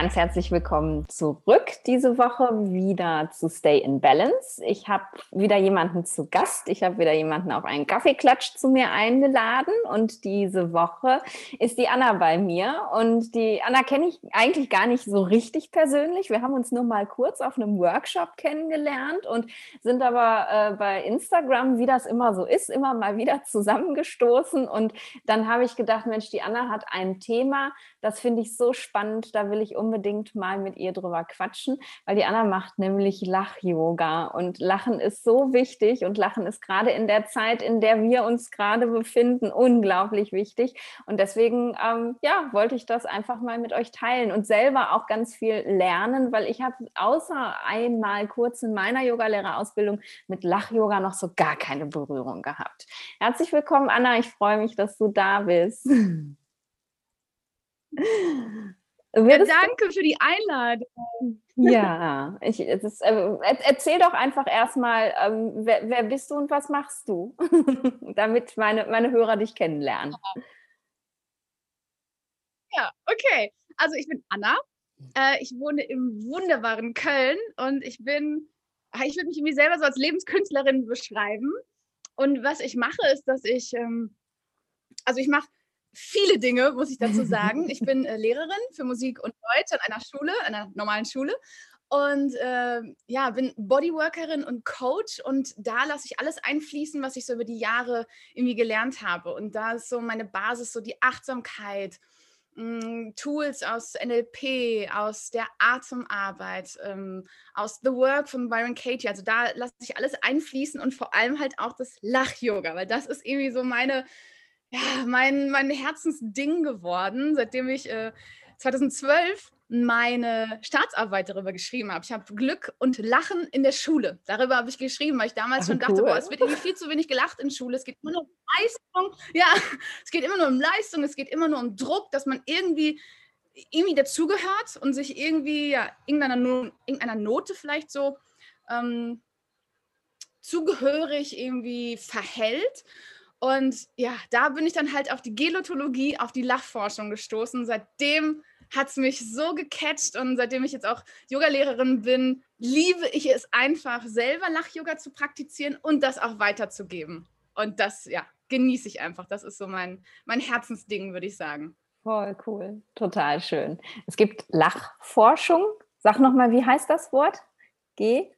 Ganz herzlich willkommen zurück diese Woche wieder zu Stay in Balance. Ich habe wieder jemanden zu Gast. Ich habe wieder jemanden auf einen Kaffeeklatsch zu mir eingeladen und diese Woche ist die Anna bei mir und die Anna kenne ich eigentlich gar nicht so richtig persönlich. Wir haben uns nur mal kurz auf einem Workshop kennengelernt und sind aber äh, bei Instagram, wie das immer so ist, immer mal wieder zusammengestoßen und dann habe ich gedacht, Mensch, die Anna hat ein Thema, das finde ich so spannend da will ich unbedingt mal mit ihr drüber quatschen, weil die Anna macht nämlich Lach-Yoga und Lachen ist so wichtig und Lachen ist gerade in der Zeit, in der wir uns gerade befinden, unglaublich wichtig und deswegen ähm, ja wollte ich das einfach mal mit euch teilen und selber auch ganz viel lernen, weil ich habe außer einmal kurz in meiner Yogalehrerausbildung mit Lach-Yoga noch so gar keine Berührung gehabt. Herzlich willkommen, Anna. Ich freue mich, dass du da bist. Ja, danke für die Einladung. Ja, ich, ist, äh, erzähl doch einfach erstmal, ähm, wer, wer, bist du und was machst du, damit meine, meine Hörer dich kennenlernen. Ja, okay. Also ich bin Anna. Äh, ich wohne im wunderbaren Köln und ich bin, ah, ich würde mich irgendwie selber so als Lebenskünstlerin beschreiben. Und was ich mache, ist, dass ich, ähm, also ich mache viele Dinge, muss ich dazu sagen. Ich bin äh, Lehrerin für Musik und Deutsch an einer Schule, einer normalen Schule. Und äh, ja, bin Bodyworkerin und Coach und da lasse ich alles einfließen, was ich so über die Jahre irgendwie gelernt habe. Und da ist so meine Basis, so die Achtsamkeit, mh, hm, Tools aus NLP, aus der Atemarbeit, ähm, aus The Work von Byron Katie. Also da lasse ich alles einfließen und vor allem halt auch das Lach-Yoga, weil das ist irgendwie so meine ja, mein, mein Herzensding geworden, seitdem ich äh, 2012 meine Staatsarbeit darüber geschrieben habe. Ich habe Glück und Lachen in der Schule. Darüber habe ich geschrieben, weil ich damals schon dachte, boah, es wird irgendwie viel zu wenig gelacht in Schule. Es geht immer nur um Leistung. Ja, es geht immer nur um Leistung. Es geht immer nur um Druck, dass man irgendwie irgendwie dazugehört und sich irgendwie ja, irgendeiner, irgendeiner Note vielleicht so ähm, zugehörig irgendwie verhält. Und ja, da bin ich dann halt auf die Gelotologie, auf die Lachforschung gestoßen. Seitdem hat es mich so gecatcht und seitdem ich jetzt auch Yogalehrerin bin, liebe ich es einfach, selber Lach-Yoga zu praktizieren und das auch weiterzugeben. Und das, ja, genieße ich einfach. Das ist so mein, mein Herzensding, würde ich sagen. Voll cool, total schön. Es gibt Lachforschung. Sag nochmal, wie heißt das Wort? G?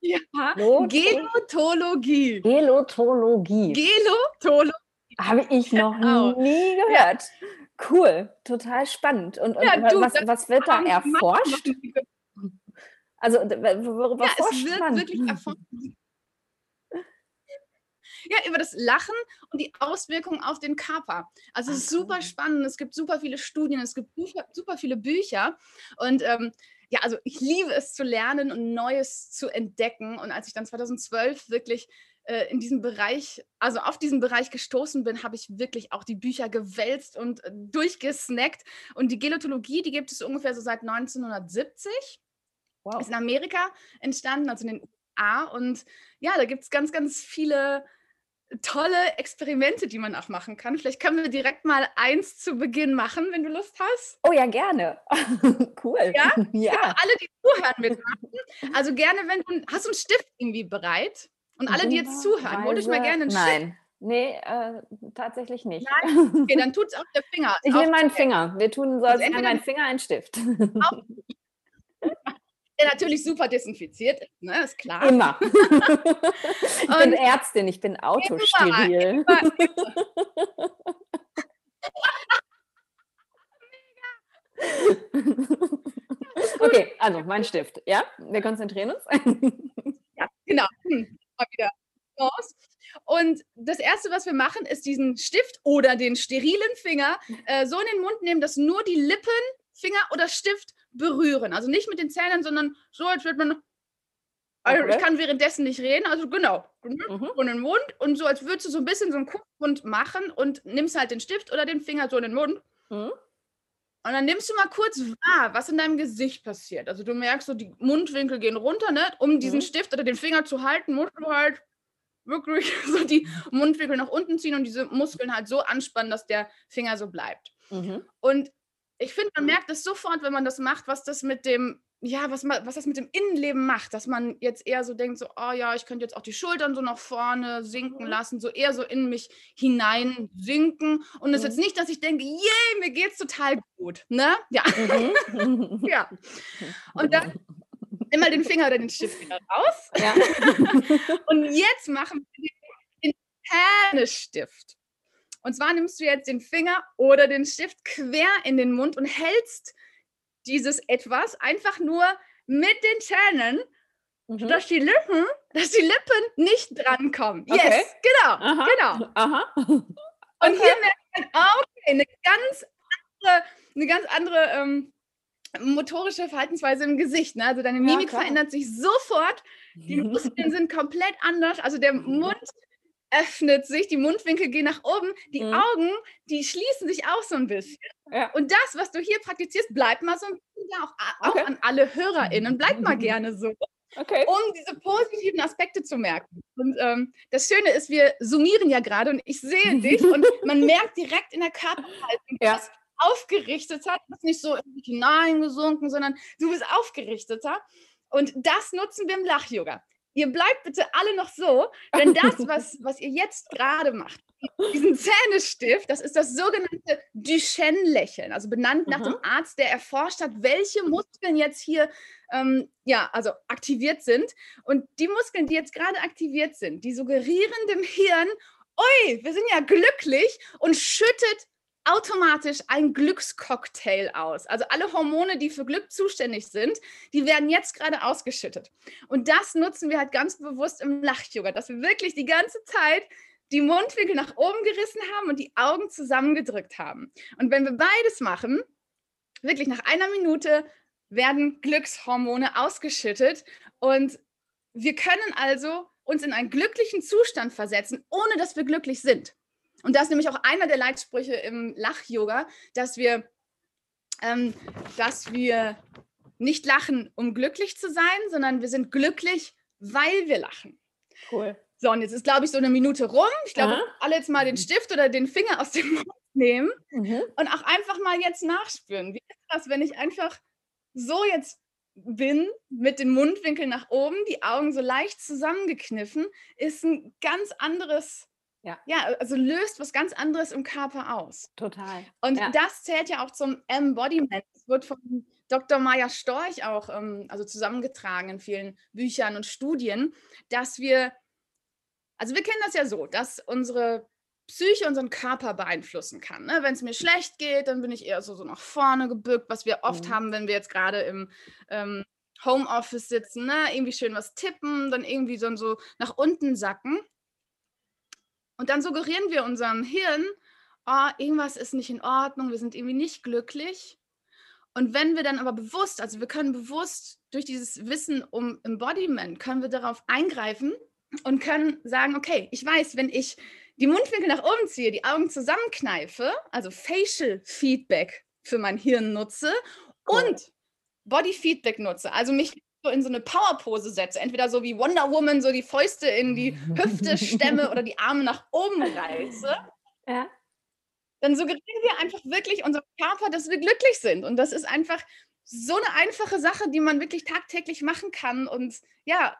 Ja, Gelotologie. Gelotologie. Gelotologie. Habe ich noch genau. nie gehört. Ja. Cool, total spannend. Und, und ja, du, was, was, wird da erforscht? Also, worüber ja, es wird man? wirklich erforscht. Ja, über das Lachen und die Auswirkungen auf den Körper. Also ist super spannend. Es gibt super viele Studien, es gibt super viele Bücher. Und ähm, ja, also ich liebe es zu lernen und Neues zu entdecken. Und als ich dann 2012 wirklich äh, in diesem Bereich, also auf diesen Bereich gestoßen bin, habe ich wirklich auch die Bücher gewälzt und äh, durchgesnackt. Und die Gelotologie, die gibt es ungefähr so seit 1970. Wow. Ist in Amerika entstanden, also in den USA. Und ja, da gibt es ganz, ganz viele tolle Experimente, die man auch machen kann. Vielleicht können wir direkt mal eins zu Beginn machen, wenn du Lust hast. Oh ja, gerne. cool. Ja? ja. Genau, alle, die zuhören, mitmachen. Also gerne, wenn du, hast du einen Stift irgendwie bereit? Und alle, die jetzt zuhören, hol dich mal gerne einen Stift. Nein. Nee, äh, tatsächlich nicht. Nein? Okay, dann tut es auch der Finger. Ich nehme meinen Finger. Wir tun so, als wäre mein Finger ein Stift. der natürlich super desinfiziert ist, ne? ist klar. Immer. ich bin Ärztin, ich bin autosteril. Immer, immer, okay, also mein Stift. Ja, wir konzentrieren uns. ja, genau. Hm, mal wieder raus. Und das Erste, was wir machen, ist diesen Stift oder den sterilen Finger äh, so in den Mund nehmen, dass nur die Lippen, Finger oder Stift berühren. Also nicht mit den Zähnen, sondern so, als würde man. Also okay. ich kann währenddessen nicht reden, also genau, mhm. von den Mund und so, als würdest du so ein bisschen so einen Kussmund machen und nimmst halt den Stift oder den Finger so in den Mund. Mhm. Und dann nimmst du mal kurz wahr, was in deinem Gesicht passiert. Also du merkst so, die Mundwinkel gehen runter, ne? Um diesen mhm. Stift oder den Finger zu halten, musst du halt wirklich so die Mundwinkel nach unten ziehen und diese Muskeln halt so anspannen, dass der Finger so bleibt. Mhm. Und ich finde, man merkt es sofort, wenn man das macht, was das mit dem, ja, was, was das mit dem Innenleben macht, dass man jetzt eher so denkt, so, oh ja, ich könnte jetzt auch die Schultern so nach vorne sinken mhm. lassen, so eher so in mich hinein sinken. Und es mhm. ist jetzt nicht, dass ich denke, yay, mir geht's total gut, ne? Ja. Mhm. ja. Und dann immer den Finger oder den Stift wieder raus. Ja. Und jetzt machen wir den Pennestift. Und zwar nimmst du jetzt den Finger oder den Stift quer in den Mund und hältst dieses etwas einfach nur mit den Zähnen, mhm. dass die Lippen, dass die Lippen nicht drankommen. Okay. Yes, genau, Aha. genau. Aha. Und okay. hier merkt man, okay, eine ganz andere, eine ganz andere ähm, motorische Verhaltensweise im Gesicht. Ne? Also deine Mimik ja, verändert sich sofort. Die Muskeln sind komplett anders. Also der Mund öffnet sich, die Mundwinkel gehen nach oben, die mhm. Augen, die schließen sich auch so ein bisschen. Ja. Und das, was du hier praktizierst, bleibt mal so ein bisschen da, auch, okay. auch an alle HörerInnen, bleibt mal gerne so. Okay. um diese positiven Aspekte zu merken. Und ähm, das Schöne ist, wir summieren ja gerade und ich sehe dich und man merkt direkt in der Körperhaltung, ja. dass aufgerichteter, du bist nicht so hineingesunken, sondern du bist aufgerichteter. Und das nutzen wir im Lach-Yoga ihr bleibt bitte alle noch so, denn das, was, was ihr jetzt gerade macht, diesen Zähnestift, das ist das sogenannte Duchenne-Lächeln, also benannt nach dem Arzt, der erforscht hat, welche Muskeln jetzt hier ähm, ja, also aktiviert sind. Und die Muskeln, die jetzt gerade aktiviert sind, die suggerieren dem Hirn, ui, wir sind ja glücklich und schüttet automatisch ein Glückscocktail aus. Also alle Hormone, die für Glück zuständig sind, die werden jetzt gerade ausgeschüttet. Und das nutzen wir halt ganz bewusst im Lach-Yoga, dass wir wirklich die ganze Zeit die Mundwinkel nach oben gerissen haben und die Augen zusammengedrückt haben. Und wenn wir beides machen, wirklich nach einer Minute werden Glückshormone ausgeschüttet und wir können also uns in einen glücklichen Zustand versetzen, ohne dass wir glücklich sind. Und das ist nämlich auch einer der Leitsprüche im Lach-Yoga, dass wir, ähm, dass wir nicht lachen, um glücklich zu sein, sondern wir sind glücklich, weil wir lachen. Cool. So, und jetzt ist, glaube ich, so eine Minute rum. Ich glaube, alle jetzt mal den Stift oder den Finger aus dem Mund nehmen mhm. und auch einfach mal jetzt nachspüren. Wie ist das, wenn ich einfach so jetzt bin, mit den Mundwinkeln nach oben, die Augen so leicht zusammengekniffen, ist ein ganz anderes ja. ja, also löst was ganz anderes im Körper aus. Total. Und ja. das zählt ja auch zum Embodiment. Es wird von Dr. Maya Storch auch ähm, also zusammengetragen in vielen Büchern und Studien, dass wir, also wir kennen das ja so, dass unsere Psyche unseren Körper beeinflussen kann. Ne? Wenn es mir schlecht geht, dann bin ich eher so, so nach vorne gebückt, was wir oft mhm. haben, wenn wir jetzt gerade im ähm, Homeoffice sitzen, ne? irgendwie schön was tippen, dann irgendwie so, so nach unten sacken. Und dann suggerieren wir unserem Hirn, oh, irgendwas ist nicht in Ordnung, wir sind irgendwie nicht glücklich. Und wenn wir dann aber bewusst, also wir können bewusst durch dieses Wissen um Embodiment, können wir darauf eingreifen und können sagen, okay, ich weiß, wenn ich die Mundwinkel nach oben ziehe, die Augen zusammenkneife, also Facial Feedback für mein Hirn nutze und Body Feedback nutze, also mich so in so eine Powerpose setze, entweder so wie Wonder Woman, so die Fäuste in die Hüfte stemme oder die Arme nach oben reiße, ja. dann suggerieren wir einfach wirklich unserem Körper, dass wir glücklich sind. Und das ist einfach so eine einfache Sache, die man wirklich tagtäglich machen kann. Und ja,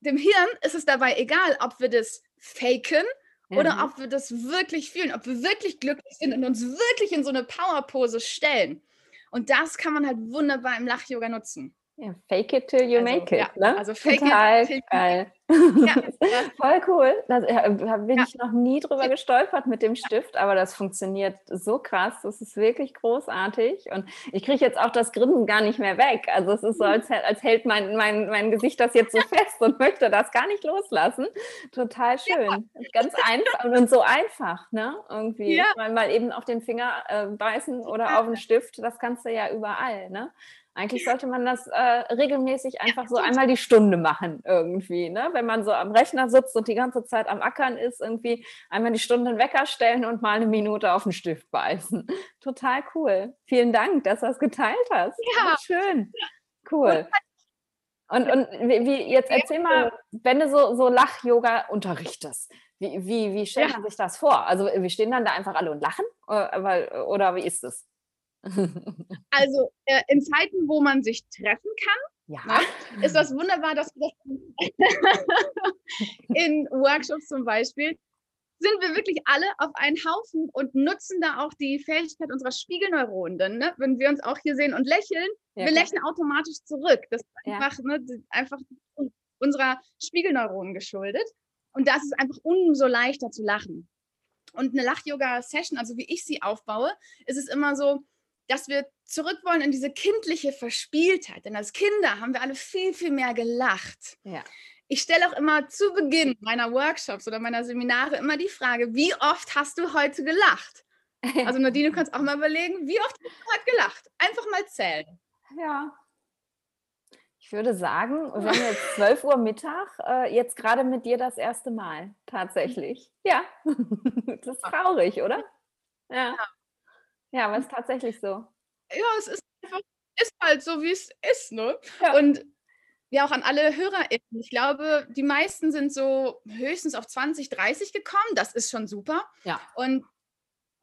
dem Hirn ist es dabei egal, ob wir das faken ja. oder ob wir das wirklich fühlen, ob wir wirklich glücklich sind und uns wirklich in so eine Powerpose stellen. Und das kann man halt wunderbar im Lach-Yoga nutzen. Ja, fake it till you also, make it. Ja, ne? Also fake Total it till geil. Ja, Voll cool. Da bin ich noch nie drüber gestolpert mit dem Stift, aber das funktioniert so krass. Das ist wirklich großartig. Und ich kriege jetzt auch das Grinsen gar nicht mehr weg. Also es ist so, als, als hält mein, mein, mein Gesicht das jetzt so fest und möchte das gar nicht loslassen. Total schön. Ganz einfach und so einfach, ne? Irgendwie. Mal, mal eben auf den Finger äh, beißen oder auf den Stift, das kannst du ja überall, ne? Eigentlich sollte man das äh, regelmäßig einfach so einmal die Stunde machen irgendwie. Ne? Wenn man so am Rechner sitzt und die ganze Zeit am Ackern ist, irgendwie einmal die Stunde einen Wecker stellen und mal eine Minute auf den Stift beißen. Total cool. Vielen Dank, dass du das geteilt hast. Ja. Schön. Cool. Und, und wie, jetzt erzähl mal, wenn du so, so Lach-Yoga unterrichtest, wie, wie, wie stellt man sich das vor? Also wir stehen dann da einfach alle und lachen? Oder, äh, oder wie ist es? Also äh, in Zeiten, wo man sich treffen kann, ja. ne, ist das wunderbar, dass wir das in Workshops zum Beispiel sind wir wirklich alle auf einen Haufen und nutzen da auch die Fähigkeit unserer Spiegelneuronen. Ne? Wenn wir uns auch hier sehen und lächeln, ja, wir klar. lächeln automatisch zurück. Das ist einfach, ja. ne, einfach unserer Spiegelneuronen geschuldet. Und das ist einfach umso leichter zu lachen. Und eine Lach-Yoga-Session, also wie ich sie aufbaue, ist es immer so, dass wir zurück wollen in diese kindliche Verspieltheit. Denn als Kinder haben wir alle viel, viel mehr gelacht. Ja. Ich stelle auch immer zu Beginn meiner Workshops oder meiner Seminare immer die Frage, wie oft hast du heute gelacht? Also Nadine, du kannst auch mal überlegen, wie oft hast du heute gelacht? Einfach mal zählen. Ja, ich würde sagen, wir haben jetzt 12 Uhr Mittag, äh, jetzt gerade mit dir das erste Mal, tatsächlich. Ja, das ist traurig, oder? Ja. Ja, aber es ist tatsächlich so. Ja, es ist einfach, ist halt so, wie es ist, ne? Ja. Und ja, auch an alle HörerInnen. Ich glaube, die meisten sind so höchstens auf 20, 30 gekommen. Das ist schon super. Ja. Und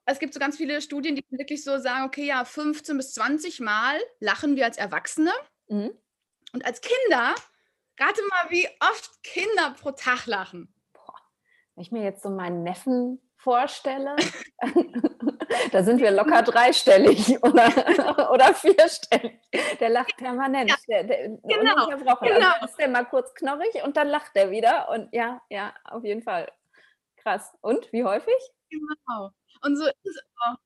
es gibt so ganz viele Studien, die wirklich so sagen, okay, ja, 15 bis 20 Mal lachen wir als Erwachsene. Mhm. Und als Kinder, rate mal, wie oft Kinder pro Tag lachen. Boah, wenn ich mir jetzt so meinen Neffen vorstelle, da sind wir locker dreistellig oder, oder vierstellig. Der lacht permanent. Ja, der, der, genau, genau. Also ist der mal kurz knorrig und dann lacht er wieder. Und ja, ja, auf jeden Fall. Krass. Und wie häufig? Genau. Und so ist es auch.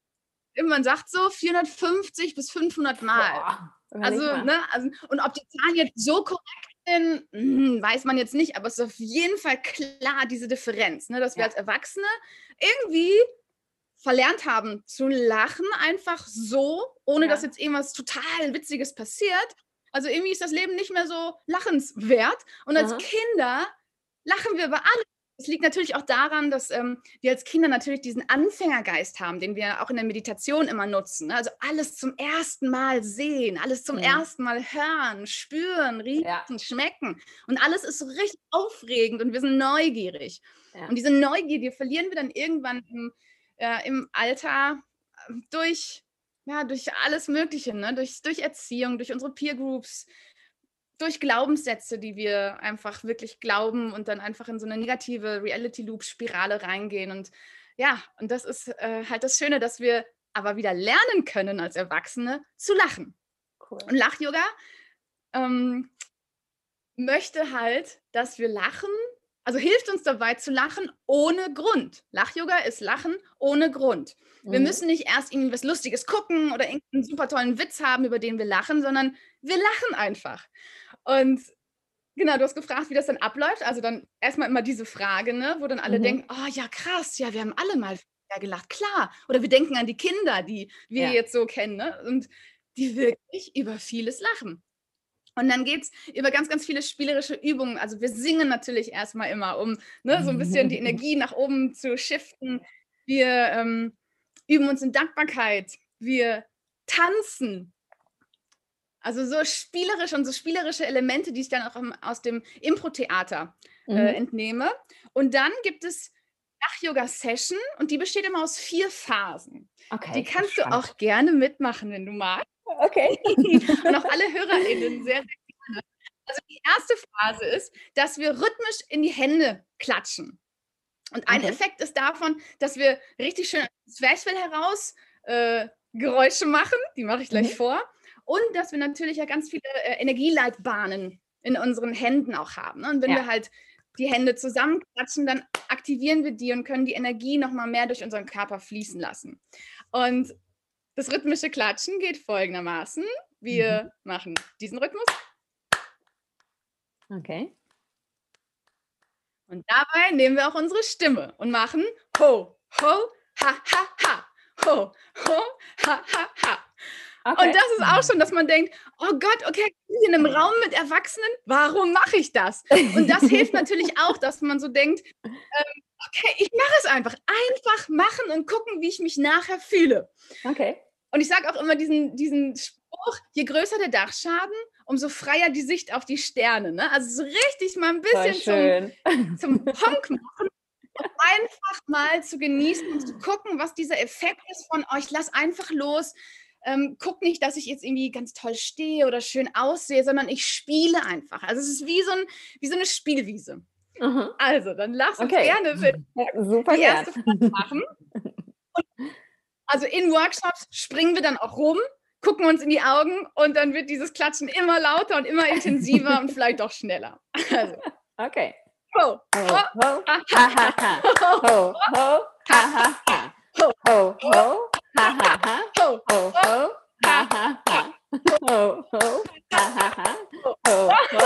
Man sagt so 450 bis 500 Mal. Boah. Also, ne, also, und ob die Zahlen jetzt so korrekt sind, hm, weiß man jetzt nicht, aber es ist auf jeden Fall klar, diese Differenz, ne, dass wir als Erwachsene irgendwie verlernt haben zu lachen, einfach so, ohne ja. dass jetzt irgendwas total Witziges passiert. Also irgendwie ist das Leben nicht mehr so lachenswert. Und als Aha. Kinder lachen wir über alles. Es liegt natürlich auch daran, dass ähm, wir als Kinder natürlich diesen Anfängergeist haben, den wir auch in der Meditation immer nutzen. Ne? Also alles zum ersten Mal sehen, alles zum ja. ersten Mal hören, spüren, riechen, ja. schmecken. Und alles ist so richtig aufregend und wir sind neugierig. Ja. Und diese Neugier, die verlieren wir dann irgendwann im, äh, im Alter äh, durch, ja, durch alles Mögliche, ne? durch, durch Erziehung, durch unsere Peer Groups, durch Glaubenssätze, die wir einfach wirklich glauben und dann einfach in so eine negative Reality-Loop-Spirale reingehen. Und ja, und das ist äh, halt das Schöne, dass wir aber wieder lernen können als Erwachsene zu lachen. Cool. Und Lach-Yoga ähm, möchte halt, dass wir lachen, also hilft uns dabei zu lachen ohne Grund. Lach-Yoga ist Lachen ohne Grund. Wir mhm. müssen nicht erst irgendwie was Lustiges gucken oder irgendeinen super tollen Witz haben, über den wir lachen, sondern wir lachen einfach. Und genau, du hast gefragt, wie das dann abläuft. Also dann erstmal immer diese Frage, ne, wo dann alle mhm. denken, oh ja, krass, ja, wir haben alle mal gelacht, klar. Oder wir denken an die Kinder, die wir ja. jetzt so kennen, ne? Und die wirklich über vieles lachen. Und dann geht es über ganz, ganz viele spielerische Übungen. Also wir singen natürlich erstmal immer, um ne, so ein bisschen die Energie nach oben zu shiften. Wir ähm, üben uns in Dankbarkeit. Wir tanzen. Also so spielerisch und so spielerische Elemente, die ich dann auch aus dem Impro-Theater äh, mhm. entnehme. Und dann gibt es Lach-Yoga-Session und die besteht immer aus vier Phasen. Okay, die kannst du auch gerne mitmachen, wenn du magst. Okay. und auch alle HörerInnen sehr, sehr gerne. Also die erste Phase ist, dass wir rhythmisch in die Hände klatschen. Und ein okay. Effekt ist davon, dass wir richtig schön Zwerchfell heraus äh, Geräusche machen. Die mache ich gleich mhm. vor. Und dass wir natürlich ja ganz viele äh, Energieleitbahnen in unseren Händen auch haben. Ne? Und wenn ja. wir halt die Hände zusammenklatschen, dann aktivieren wir die und können die Energie nochmal mehr durch unseren Körper fließen lassen. Und das rhythmische Klatschen geht folgendermaßen. Wir mhm. machen diesen Rhythmus. Okay. Und dabei nehmen wir auch unsere Stimme und machen ho, ho, ha, ha, ha. Ho, ho, ha, ha, ha. Okay. Und das ist auch schon, dass man denkt, oh Gott, okay, ich bin in einem Raum mit Erwachsenen, warum mache ich das? Und das hilft natürlich auch, dass man so denkt, ähm, okay, ich mache es einfach. Einfach machen und gucken, wie ich mich nachher fühle. Okay. Und ich sage auch immer diesen, diesen Spruch, je größer der Dachschaden, umso freier die Sicht auf die Sterne. Ne? Also so richtig mal ein bisschen zum, zum Honk machen einfach mal zu genießen und zu gucken, was dieser Effekt ist von euch. Lass einfach los ähm, guck nicht, dass ich jetzt irgendwie ganz toll stehe oder schön aussehe, sondern ich spiele einfach. Also es ist wie so, ein, wie so eine Spielwiese. Mhm. Also, dann lass uns okay. gerne ja, super die erste Frage machen. Also in Workshops springen wir dann auch rum, gucken uns in die Augen und dann wird dieses Klatschen immer lauter und immer intensiver und vielleicht auch schneller. Also. Okay. Ho, ho, ho, ha, ha, ha. Ho, ho, ha, ha, ha. Ho, ho, ha, ha, ha. Ho, ho, ha, ha, ha. Ho, ho, ha, ha, ha. Ho, ho.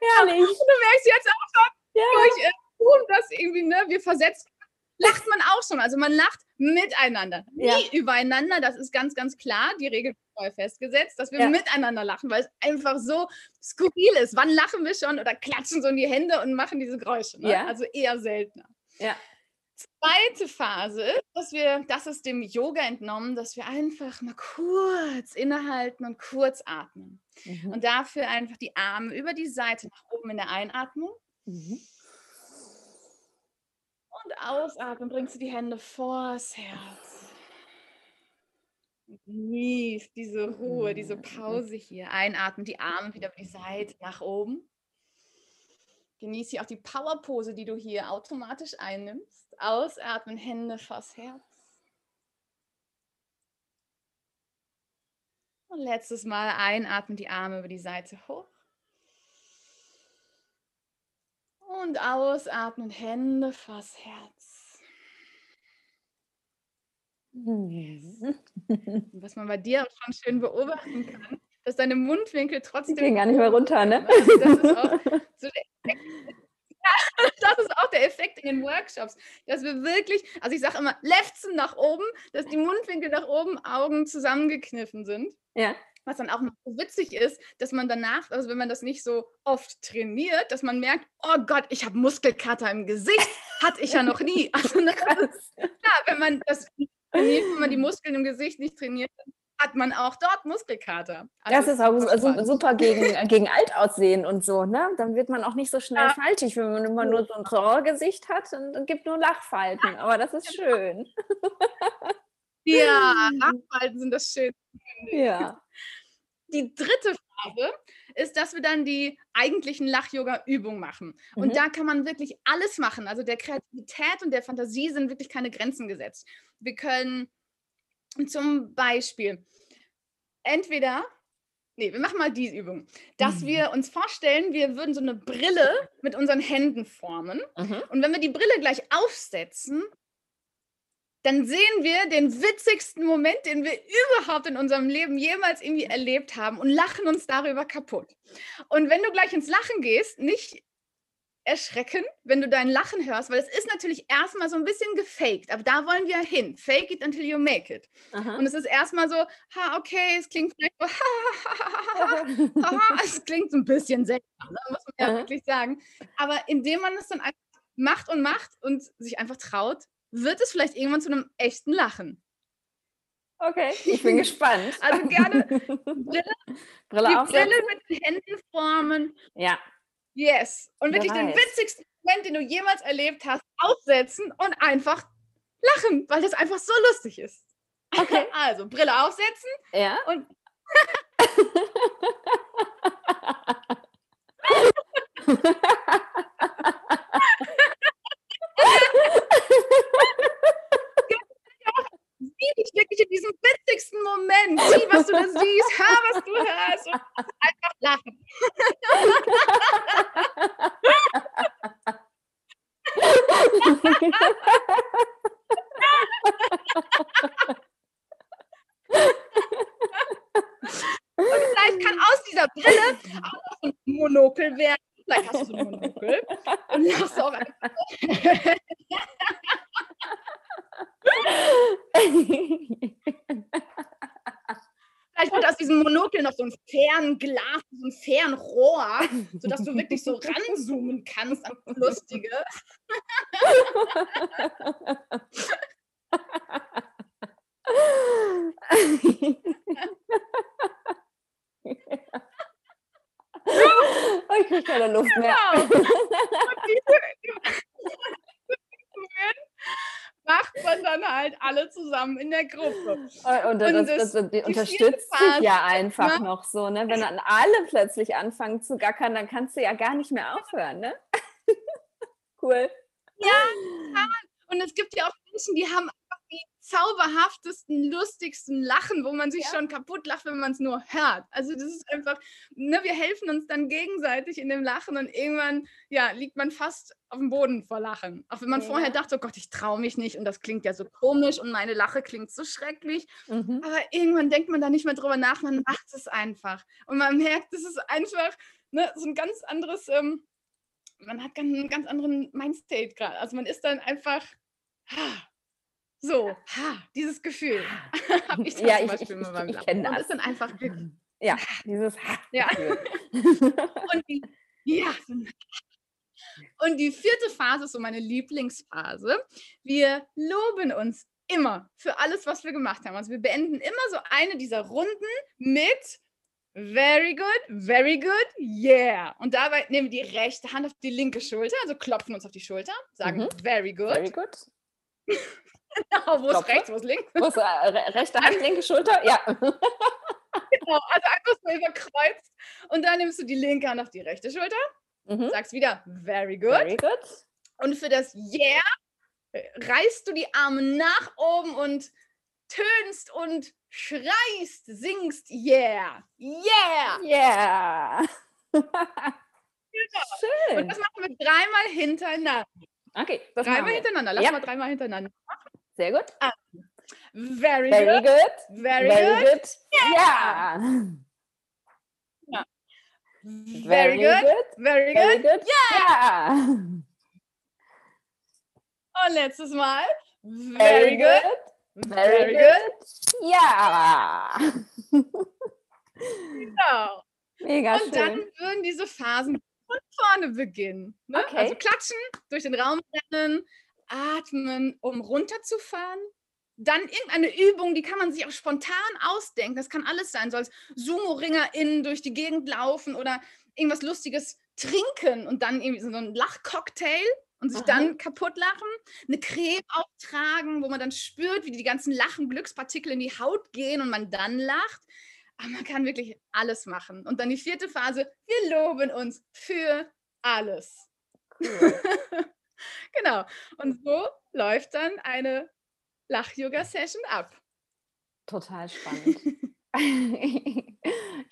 Herrlich. Und du merkst jetzt auch schon, ja. durch äh, tun das versetzen, lacht man auch schon. Also man lacht miteinander, ja. nie übereinander. Das ist ganz, ganz klar. Die Regel ist vorher festgesetzt, dass wir ja. miteinander lachen, weil es einfach so skurril ist. Wann lachen wir schon oder klatschen so in die Hände und machen diese Geräusche? Ne? Ja. Also eher seltener. Ja. Zweite Phase ist, dass wir, das ist dem Yoga entnommen, dass wir einfach mal kurz innehalten und kurz atmen. Mhm. Und dafür einfach die Arme über die Seite nach oben in der Einatmung. Mhm. Und ausatmen, bringst du die Hände vors Herz. Genieß diese Ruhe, diese mhm. Pause hier. Einatmen, die Arme wieder über die Seite nach oben. Genieß hier auch die Powerpose, die du hier automatisch einnimmst. Ausatmen, Hände vors Herz. Und letztes Mal einatmen, die Arme über die Seite hoch. Und ausatmen, Hände vors Herz. Was man bei dir auch schon schön beobachten kann, dass deine Mundwinkel trotzdem. Die gehen gar nicht mehr runter, ne? Also das ist auch so der das ist auch der Effekt in den Workshops, dass wir wirklich, also ich sage immer, Lefzen nach oben, dass die Mundwinkel nach oben, Augen zusammengekniffen sind. Ja. Was dann auch so witzig ist, dass man danach, also wenn man das nicht so oft trainiert, dass man merkt, oh Gott, ich habe Muskelkater im Gesicht, hatte ich ja noch nie. Also, ne, klar, wenn man das trainiert, wenn man die Muskeln im Gesicht nicht trainiert, hat man auch dort Muskelkater. Also das ist auch so, super gegen, äh, gegen Altaussehen und so, ne? Dann wird man auch nicht so schnell ja. faltig, wenn man immer nur so ein Trauergesicht hat und, und gibt nur Lachfalten. Aber das ist schön. Ja, Lachfalten sind das schön. Ja. Die dritte Phase ist, dass wir dann die eigentlichen Lach-Yoga-Übungen machen. Und mhm. da kann man wirklich alles machen. Also der Kreativität und der Fantasie sind wirklich keine Grenzen gesetzt. Wir können zum Beispiel, entweder, nee, wir machen mal diese Übung, dass mhm. wir uns vorstellen, wir würden so eine Brille mit unseren Händen formen. Mhm. Und wenn wir die Brille gleich aufsetzen, dann sehen wir den witzigsten Moment, den wir überhaupt in unserem Leben jemals irgendwie erlebt haben und lachen uns darüber kaputt. Und wenn du gleich ins Lachen gehst, nicht erschrecken, wenn du dein Lachen hörst, weil es ist natürlich erstmal so ein bisschen gefaked, aber da wollen wir hin. Fake it until you make it. Aha. Und es ist erstmal so, ha, okay, es klingt vielleicht so, ha, ha, ha, es klingt so ein bisschen seltsam, ne, muss man ja Aha. wirklich sagen. Aber indem man es dann einfach macht und macht und sich einfach traut, wird es vielleicht irgendwann zu einem echten Lachen. Okay, ich bin gespannt. Also gerne Brille, Brille die Brille mit den Händen formen. Ja. Yes. Und wirklich den witzigsten Moment, den du jemals erlebt hast, aufsetzen und einfach lachen, weil das einfach so lustig ist. Okay. Also, Brille aufsetzen. Ja. Und. sieh dich wirklich in diesem witzigsten Moment. Sieh, was du da siehst, hör, was du hörst und einfach lachen. und vielleicht kann aus dieser Brille auch noch ein Monokel werden. Vielleicht hast du so ein Monokel und lachst auch einfach. Vielleicht wird aus diesem Monokel noch so ein Fernglas, so ein Fernrohr, sodass du wirklich so das Lustige. ich kriege keine Luft mehr. Genau. Und diese, man dann halt alle zusammen in der Gruppe. Und, und, das, das, das, die unterstützt sich ja einfach ne? noch so, ne? Wenn dann alle plötzlich anfangen zu gackern, dann kannst du ja gar nicht mehr aufhören, ne? cool. Ja, und es gibt ja auch Menschen, die haben die zauberhaftesten, lustigsten Lachen, wo man sich ja. schon kaputt lacht, wenn man es nur hört. Also das ist einfach, ne, wir helfen uns dann gegenseitig in dem Lachen und irgendwann, ja, liegt man fast auf dem Boden vor Lachen. Auch wenn man ja. vorher dachte, oh Gott, ich traue mich nicht und das klingt ja so komisch und meine Lache klingt so schrecklich. Mhm. Aber irgendwann denkt man da nicht mehr drüber nach, man macht es einfach. Und man merkt, es ist einfach ne, so ein ganz anderes, ähm, man hat einen ganz anderen Mindstate gerade. Also man ist dann einfach, ha, so, ha, dieses Gefühl. Habe ich das ja, zum Beispiel ich, ich, ich kenne das. ist dann einfach Ja, dieses ha. Ja. und, die, ja. und die vierte Phase ist so meine Lieblingsphase. Wir loben uns immer für alles, was wir gemacht haben. Also wir beenden immer so eine dieser Runden mit Very good, very good, yeah. Und dabei nehmen wir die rechte Hand auf die linke Schulter, also klopfen uns auf die Schulter, sagen mhm. very good. Very good. Genau, wo ist rechts, wo ist links? Wo ist äh, rechte Hand, linke Schulter? Ja. genau, also einfach so überkreuzt. Und dann nimmst du die linke Hand auf die rechte Schulter, mhm. sagst wieder very good. Very good. Und für das yeah reißt du die Arme nach oben und tönst und schreist, singst yeah, yeah, yeah. genau. Schön. Und das machen wir dreimal hintereinander. Okay, dreimal hintereinander. Lass ja. mal dreimal hintereinander. Sehr gut. Ah. Very, Very good. good. Very, Very good. good. Yeah. yeah. Very, Very good. good. Very, Very good. good. Yeah. yeah. Und letztes Mal. Very, Very good. Very, Very good. Ja. genau. Mega Und schön. dann würden diese Phasen von vorne beginnen. Ne? Okay. Also klatschen, durch den Raum rennen, atmen, um runterzufahren. Dann irgendeine Übung, die kann man sich auch spontan ausdenken. Das kann alles sein, so als Sumo-RingerInnen durch die Gegend laufen oder irgendwas Lustiges trinken und dann irgendwie so ein Lachcocktail und sich Aha. dann kaputt lachen, eine Creme auftragen, wo man dann spürt, wie die ganzen Lachen, Glückspartikel in die Haut gehen und man dann lacht. Aber man kann wirklich alles machen. Und dann die vierte Phase, wir loben uns für alles. Cool. genau. Und so läuft dann eine Lach-Yoga-Session ab. Total spannend.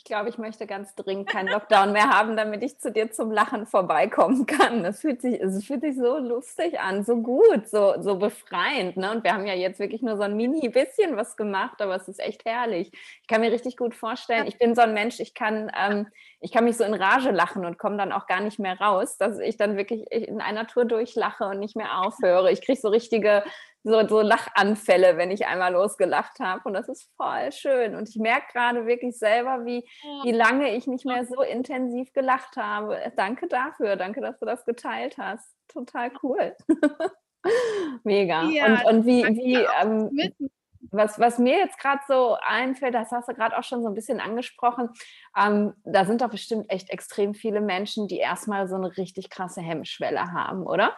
ich glaube, ich möchte ganz dringend keinen Lockdown mehr haben, damit ich zu dir zum Lachen vorbeikommen kann. Das fühlt sich, es fühlt sich so lustig an, so gut, so, so befreiend. Ne? Und wir haben ja jetzt wirklich nur so ein mini bisschen was gemacht, aber es ist echt herrlich. Ich kann mir richtig gut vorstellen, ich bin so ein Mensch, ich kann, ähm, ich kann mich so in Rage lachen und komme dann auch gar nicht mehr raus, dass ich dann wirklich in einer Tour durchlache und nicht mehr aufhöre. Ich kriege so richtige so, so Lachanfälle, wenn ich einmal losgelacht habe. Und das ist voll schön. Und ich merke gerade wirklich selber, wie, wie lange ich nicht mehr so intensiv gelacht habe. Danke dafür. Danke, dass du das geteilt hast. Total cool. Mega. Ja, und, und wie, wie ähm, was, was mir jetzt gerade so einfällt, das hast du gerade auch schon so ein bisschen angesprochen, ähm, da sind doch bestimmt echt extrem viele Menschen, die erstmal so eine richtig krasse Hemmschwelle haben, oder?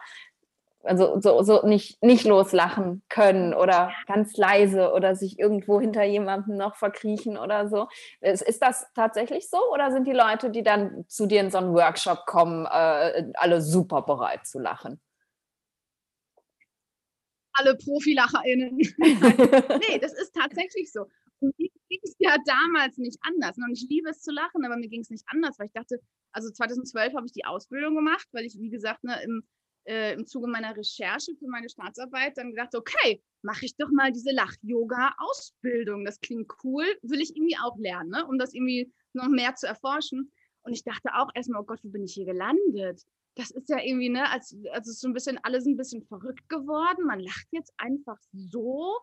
Also so, so nicht, nicht loslachen können oder ganz leise oder sich irgendwo hinter jemandem noch verkriechen oder so. Ist, ist das tatsächlich so oder sind die Leute, die dann zu dir in so einen Workshop kommen, äh, alle super bereit zu lachen? Alle ProfilacherInnen. nee, das ist tatsächlich so. Und mir ging es ja damals nicht anders. Und ich liebe es zu lachen, aber mir ging es nicht anders, weil ich dachte, also 2012 habe ich die Ausbildung gemacht, weil ich, wie gesagt, ne, im äh, im Zuge meiner Recherche für meine Staatsarbeit dann gedacht, okay, mache ich doch mal diese Lach-Yoga-Ausbildung. Das klingt cool, will ich irgendwie auch lernen, ne? um das irgendwie noch mehr zu erforschen. Und ich dachte auch erstmal, oh Gott, wo bin ich hier gelandet? Das ist ja irgendwie, ne, als, als ist so ein bisschen alles ein bisschen verrückt geworden. Man lacht jetzt einfach so.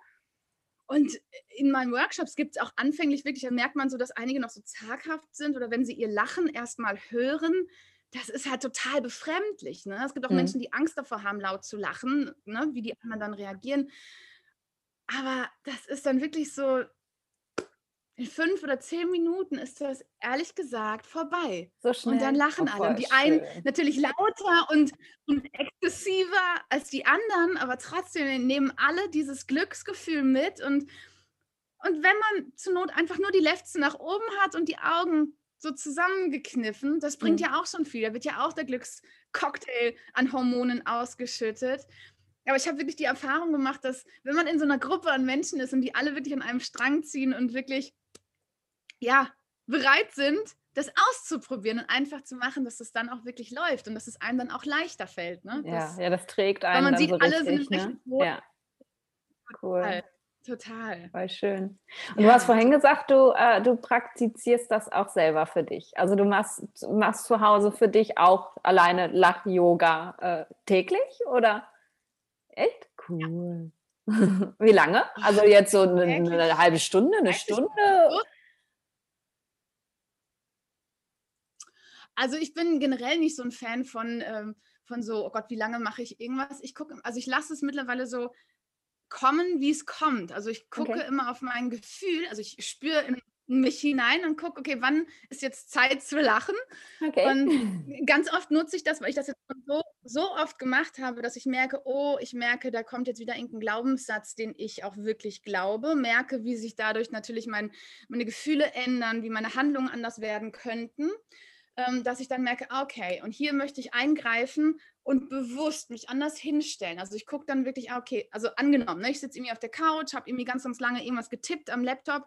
Und in meinen Workshops gibt es auch anfänglich wirklich, da merkt man so, dass einige noch so zaghaft sind oder wenn sie ihr Lachen erstmal hören, das ist halt total befremdlich. Ne? Es gibt auch mhm. Menschen, die Angst davor haben, laut zu lachen, ne? wie die anderen dann reagieren. Aber das ist dann wirklich so, in fünf oder zehn Minuten ist das ehrlich gesagt vorbei. So schnell. Und dann lachen oh, alle. Und die schön. einen natürlich lauter und, und exzessiver als die anderen, aber trotzdem nehmen alle dieses Glücksgefühl mit und und wenn man zur Not einfach nur die Lefze nach oben hat und die Augen so zusammengekniffen, das bringt mhm. ja auch schon viel. Da wird ja auch der Glückscocktail an Hormonen ausgeschüttet. Aber ich habe wirklich die Erfahrung gemacht, dass wenn man in so einer Gruppe an Menschen ist und die alle wirklich an einem Strang ziehen und wirklich, ja, bereit sind, das auszuprobieren und einfach zu machen, dass es dann auch wirklich läuft und dass es einem dann auch leichter fällt. Ne? Das, ja, ja, das trägt einen. Weil man sieht, so alle richtig, sind im ne? Ja. Cool. Total. Voll schön. Und ja. du hast vorhin gesagt, du, äh, du praktizierst das auch selber für dich. Also du machst, machst zu Hause für dich auch alleine Lach-Yoga äh, täglich oder? Echt? Cool. Ja. Wie lange? Also jetzt so eine, eine halbe Stunde, eine Stunde? Also ich bin generell nicht so ein Fan von, ähm, von so, oh Gott, wie lange mache ich irgendwas? Ich gucke, also ich lasse es mittlerweile so kommen, wie es kommt. Also ich gucke okay. immer auf mein Gefühl, also ich spüre in mich hinein und gucke, okay, wann ist jetzt Zeit zu lachen? Okay. Und ganz oft nutze ich das, weil ich das jetzt so, so oft gemacht habe, dass ich merke, oh, ich merke, da kommt jetzt wieder irgendein Glaubenssatz, den ich auch wirklich glaube, merke, wie sich dadurch natürlich mein, meine Gefühle ändern, wie meine Handlungen anders werden könnten ähm, dass ich dann merke, okay, und hier möchte ich eingreifen und bewusst mich anders hinstellen. Also ich gucke dann wirklich, ah, okay, also angenommen, ne, ich sitze irgendwie auf der Couch, habe irgendwie ganz, ganz lange irgendwas getippt am Laptop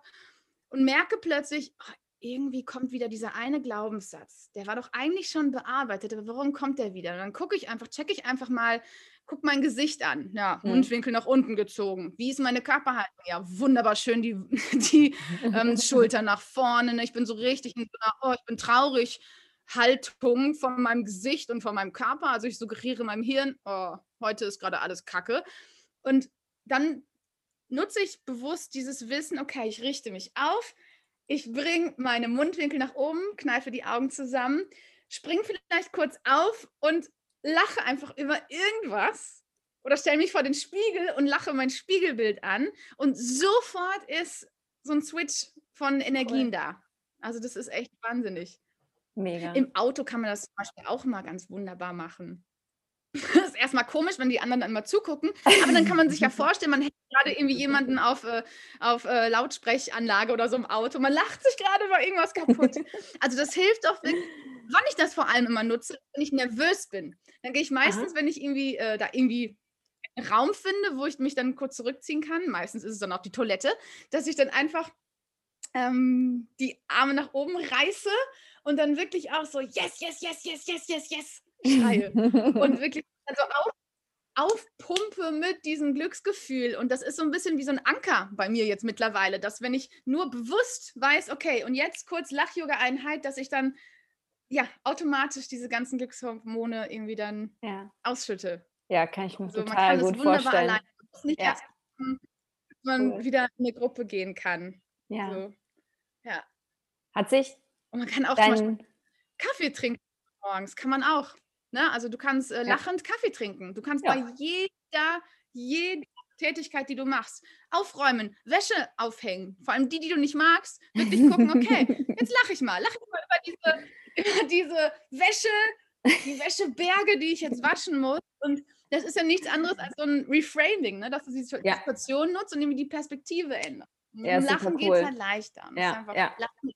und merke plötzlich, oh, irgendwie kommt wieder dieser eine Glaubenssatz. Der war doch eigentlich schon bearbeitet, aber warum kommt der wieder? Und dann gucke ich einfach, checke ich einfach mal, guck mein Gesicht an. Ja, hm. Mundwinkel nach unten gezogen. Wie ist meine Körperhaltung? Ja, wunderbar schön die, die ähm, Schulter nach vorne. Ne? Ich bin so richtig oh, ich bin traurig. Haltung von meinem Gesicht und von meinem Körper. Also ich suggeriere meinem Hirn, oh, heute ist gerade alles Kacke. Und dann nutze ich bewusst dieses Wissen, okay, ich richte mich auf, ich bringe meine Mundwinkel nach oben, kneife die Augen zusammen, springe vielleicht kurz auf und lache einfach über irgendwas oder stelle mich vor den Spiegel und lache mein Spiegelbild an und sofort ist so ein Switch von Energien cool. da. Also das ist echt wahnsinnig. Mega. Im Auto kann man das zum Beispiel auch mal ganz wunderbar machen. Das ist erstmal komisch, wenn die anderen dann immer zugucken, aber dann kann man sich ja vorstellen, man hätte gerade irgendwie jemanden auf, äh, auf äh, Lautsprechanlage oder so im Auto. Man lacht sich gerade über irgendwas kaputt. Also das hilft auch wirklich, wann ich das vor allem immer nutze, wenn ich nervös bin. Dann gehe ich meistens, Aha. wenn ich irgendwie äh, da irgendwie einen Raum finde, wo ich mich dann kurz zurückziehen kann, meistens ist es dann auch die Toilette, dass ich dann einfach ähm, die Arme nach oben reiße und dann wirklich auch so yes, yes, yes, yes, yes, yes, yes schreie. und wirklich also auf, aufpumpe mit diesem Glücksgefühl. Und das ist so ein bisschen wie so ein Anker bei mir jetzt mittlerweile, dass wenn ich nur bewusst weiß, okay, und jetzt kurz Lach-Yoga-Einheit, dass ich dann ja automatisch diese ganzen Glückshormone irgendwie dann ja. ausschütte. Ja, kann ich mir also, total gut vorstellen. Alleine. Das ist nicht ja. erst, dass man cool. wieder in eine Gruppe gehen kann. Ja. So. ja. Hat sich und man kann auch zum Beispiel Kaffee trinken morgens, kann man auch. Ne? Also du kannst äh, lachend ja. Kaffee trinken. Du kannst ja. bei jeder, jeder Tätigkeit, die du machst, aufräumen, Wäsche aufhängen. Vor allem die, die du nicht magst, wirklich gucken, okay, jetzt lache ich mal. Lache ich mal über diese, über diese Wäsche, die Wäscheberge, die ich jetzt waschen muss. Und das ist ja nichts anderes als so ein Reframing, ne? dass du die Situation ja. nutzt und irgendwie die Perspektive änderst. Ja, Lachen cool. geht es halt leichter. Ja, ja. Lachen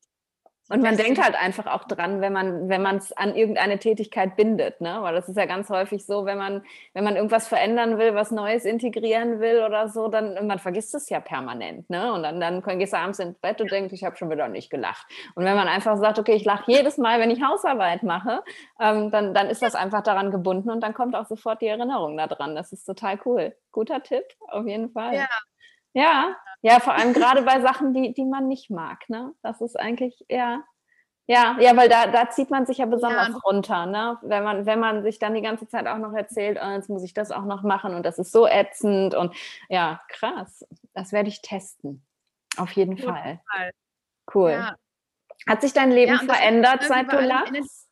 und man denkt halt einfach auch dran, wenn man wenn man es an irgendeine Tätigkeit bindet, ne? Weil das ist ja ganz häufig so, wenn man wenn man irgendwas verändern will, was Neues integrieren will oder so, dann man vergisst es ja permanent, ne? Und dann dann gehst du abends ins Bett und denkst, ich habe schon wieder nicht gelacht. Und wenn man einfach sagt, okay, ich lache jedes Mal, wenn ich Hausarbeit mache, ähm, dann dann ist das einfach daran gebunden und dann kommt auch sofort die Erinnerung daran. Das ist total cool. Guter Tipp, auf jeden Fall. Ja. Ja, ja, vor allem gerade bei Sachen, die, die man nicht mag, ne? Das ist eigentlich, ja. Ja, ja, weil da, da zieht man sich ja besonders ja. runter, ne? Wenn man, wenn man sich dann die ganze Zeit auch noch erzählt, oh, jetzt muss ich das auch noch machen und das ist so ätzend und ja, krass. Das werde ich testen. Auf jeden Gut, Fall. Fall. Cool. Ja. Hat sich dein Leben ja, verändert, seit du lachst?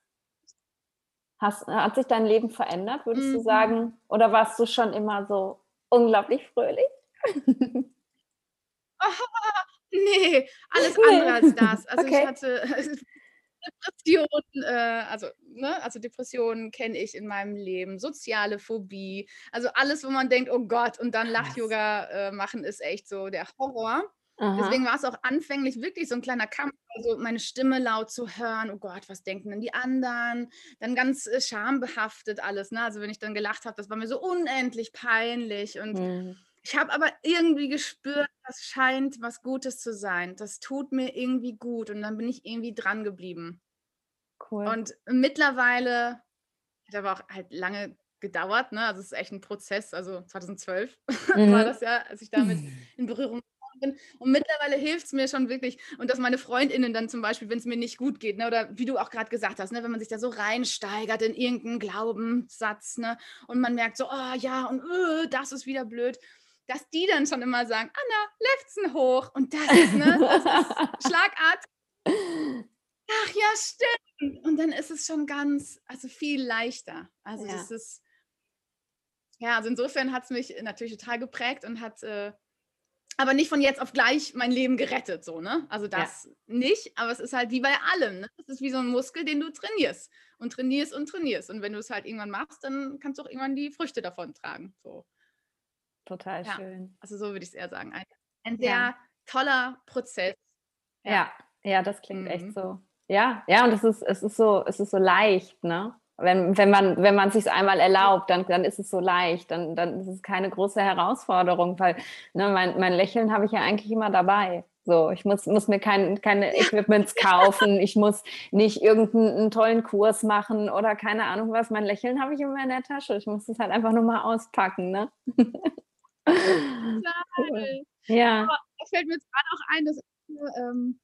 Hast, hat sich dein Leben verändert, würdest mhm. du sagen? Oder warst du schon immer so unglaublich fröhlich? oh, nee, alles andere als das. Also okay. ich hatte, Depressionen, äh, also, ne, also Depressionen kenne ich in meinem Leben, soziale Phobie, also alles, wo man denkt, oh Gott, und dann Lach-Yoga äh, machen ist echt so der Horror. Aha. Deswegen war es auch anfänglich wirklich so ein kleiner Kampf, also meine Stimme laut zu hören. Oh Gott, was denken denn die anderen? Dann ganz äh, schambehaftet alles. Ne? Also wenn ich dann gelacht habe, das war mir so unendlich peinlich. Und mhm. Ich habe aber irgendwie gespürt, das scheint was Gutes zu sein. Das tut mir irgendwie gut. Und dann bin ich irgendwie dran geblieben. Cool. Und mittlerweile, hat aber auch halt lange gedauert, ne? Also es ist echt ein Prozess. Also 2012 mhm. war das ja, als ich damit in Berührung bin. Und mittlerweile hilft es mir schon wirklich. Und dass meine Freundinnen dann zum Beispiel, wenn es mir nicht gut geht, ne, oder wie du auch gerade gesagt hast, ne, wenn man sich da so reinsteigert in irgendeinen Glaubenssatz, ne, und man merkt so, oh ja, und uh, das ist wieder blöd, dass die dann schon immer sagen, Anna, Lefzen hoch. Und das ist, ne, das ist Schlagart. Ach ja, stimmt. Und dann ist es schon ganz, also viel leichter. Also ja. das ist, ja, also insofern hat es mich natürlich total geprägt und hat äh, aber nicht von jetzt auf gleich mein Leben gerettet, so, ne? Also das ja. nicht, aber es ist halt wie bei allem, ne? Es ist wie so ein Muskel, den du trainierst und trainierst und trainierst. Und wenn du es halt irgendwann machst, dann kannst du auch irgendwann die Früchte davon tragen. So. Total ja. schön. Also so würde ich es eher sagen. Ein, ein sehr ja. toller Prozess. Ja. ja, das klingt mhm. echt so. Ja, ja, und es ist, es ist so, es ist so leicht, ne? Wenn, wenn man wenn man sich einmal erlaubt, dann, dann ist es so leicht, dann, dann ist es keine große Herausforderung, weil ne, mein, mein Lächeln habe ich ja eigentlich immer dabei. So, ich muss, muss mir kein, keine Equipments kaufen, ich muss nicht irgendeinen tollen Kurs machen oder keine Ahnung was. Mein Lächeln habe ich immer in der Tasche. Ich muss es halt einfach nur mal auspacken, ne? Cool. Ja. Aber da fällt mir jetzt gerade auch ein, dass ähm,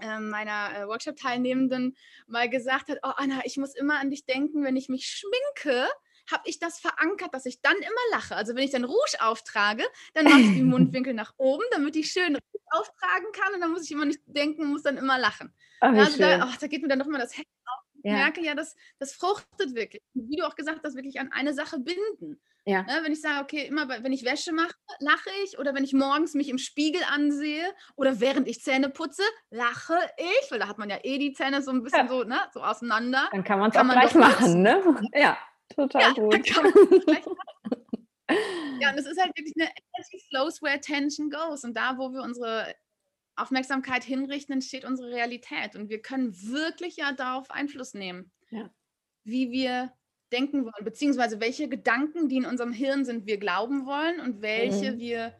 ähm, meiner äh, Workshop-Teilnehmenden mal gesagt hat, oh Anna, ich muss immer an dich denken, wenn ich mich schminke, habe ich das verankert, dass ich dann immer lache. Also wenn ich dann Rouge auftrage, dann mache ich die Mundwinkel nach oben, damit ich schön auftragen kann und dann muss ich immer nicht denken, muss dann immer lachen. Ach, also da, oh, da, geht mir dann nochmal das Herz auf. Ich ja. merke ja, dass das fruchtet wirklich. Wie du auch gesagt hast, wirklich an eine Sache binden. Ja. Ne, wenn ich sage, okay, immer wenn ich Wäsche mache, lache ich. Oder wenn ich morgens mich im Spiegel ansehe oder während ich Zähne putze, lache ich, weil da hat man ja eh die Zähne so ein bisschen ja. so, ne, so auseinander. Dann kann, kann man es auch gleich machen, ne? Ja, total ja, gut. ja, und es ist halt wirklich eine Energy flows where attention goes. Und da, wo wir unsere Aufmerksamkeit hinrichten, entsteht unsere Realität. Und wir können wirklich ja darauf Einfluss nehmen, ja. wie wir denken wollen, beziehungsweise welche Gedanken, die in unserem Hirn sind, wir glauben wollen und welche mhm. wir ja.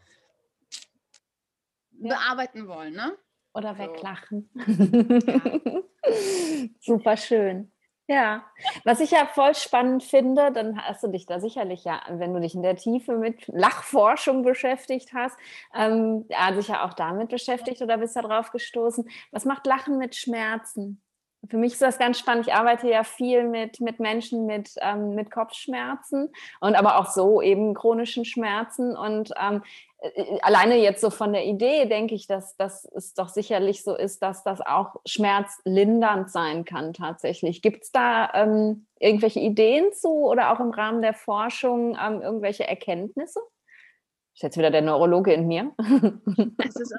bearbeiten wollen. Ne? Oder weglachen. Ja. Super schön. Ja, was ich ja voll spannend finde, dann hast du dich da sicherlich ja, wenn du dich in der Tiefe mit Lachforschung beschäftigt hast, ähm, ja, sicher auch damit beschäftigt oder bist da drauf gestoßen. Was macht Lachen mit Schmerzen? Für mich ist das ganz spannend. Ich arbeite ja viel mit, mit Menschen mit, ähm, mit Kopfschmerzen und aber auch so eben chronischen Schmerzen. Und ähm, äh, alleine jetzt so von der Idee denke ich, dass, dass es doch sicherlich so ist, dass das auch schmerzlindernd sein kann tatsächlich. Gibt es da ähm, irgendwelche Ideen zu oder auch im Rahmen der Forschung ähm, irgendwelche Erkenntnisse? Ist jetzt wieder der Neurologe in mir. Es ist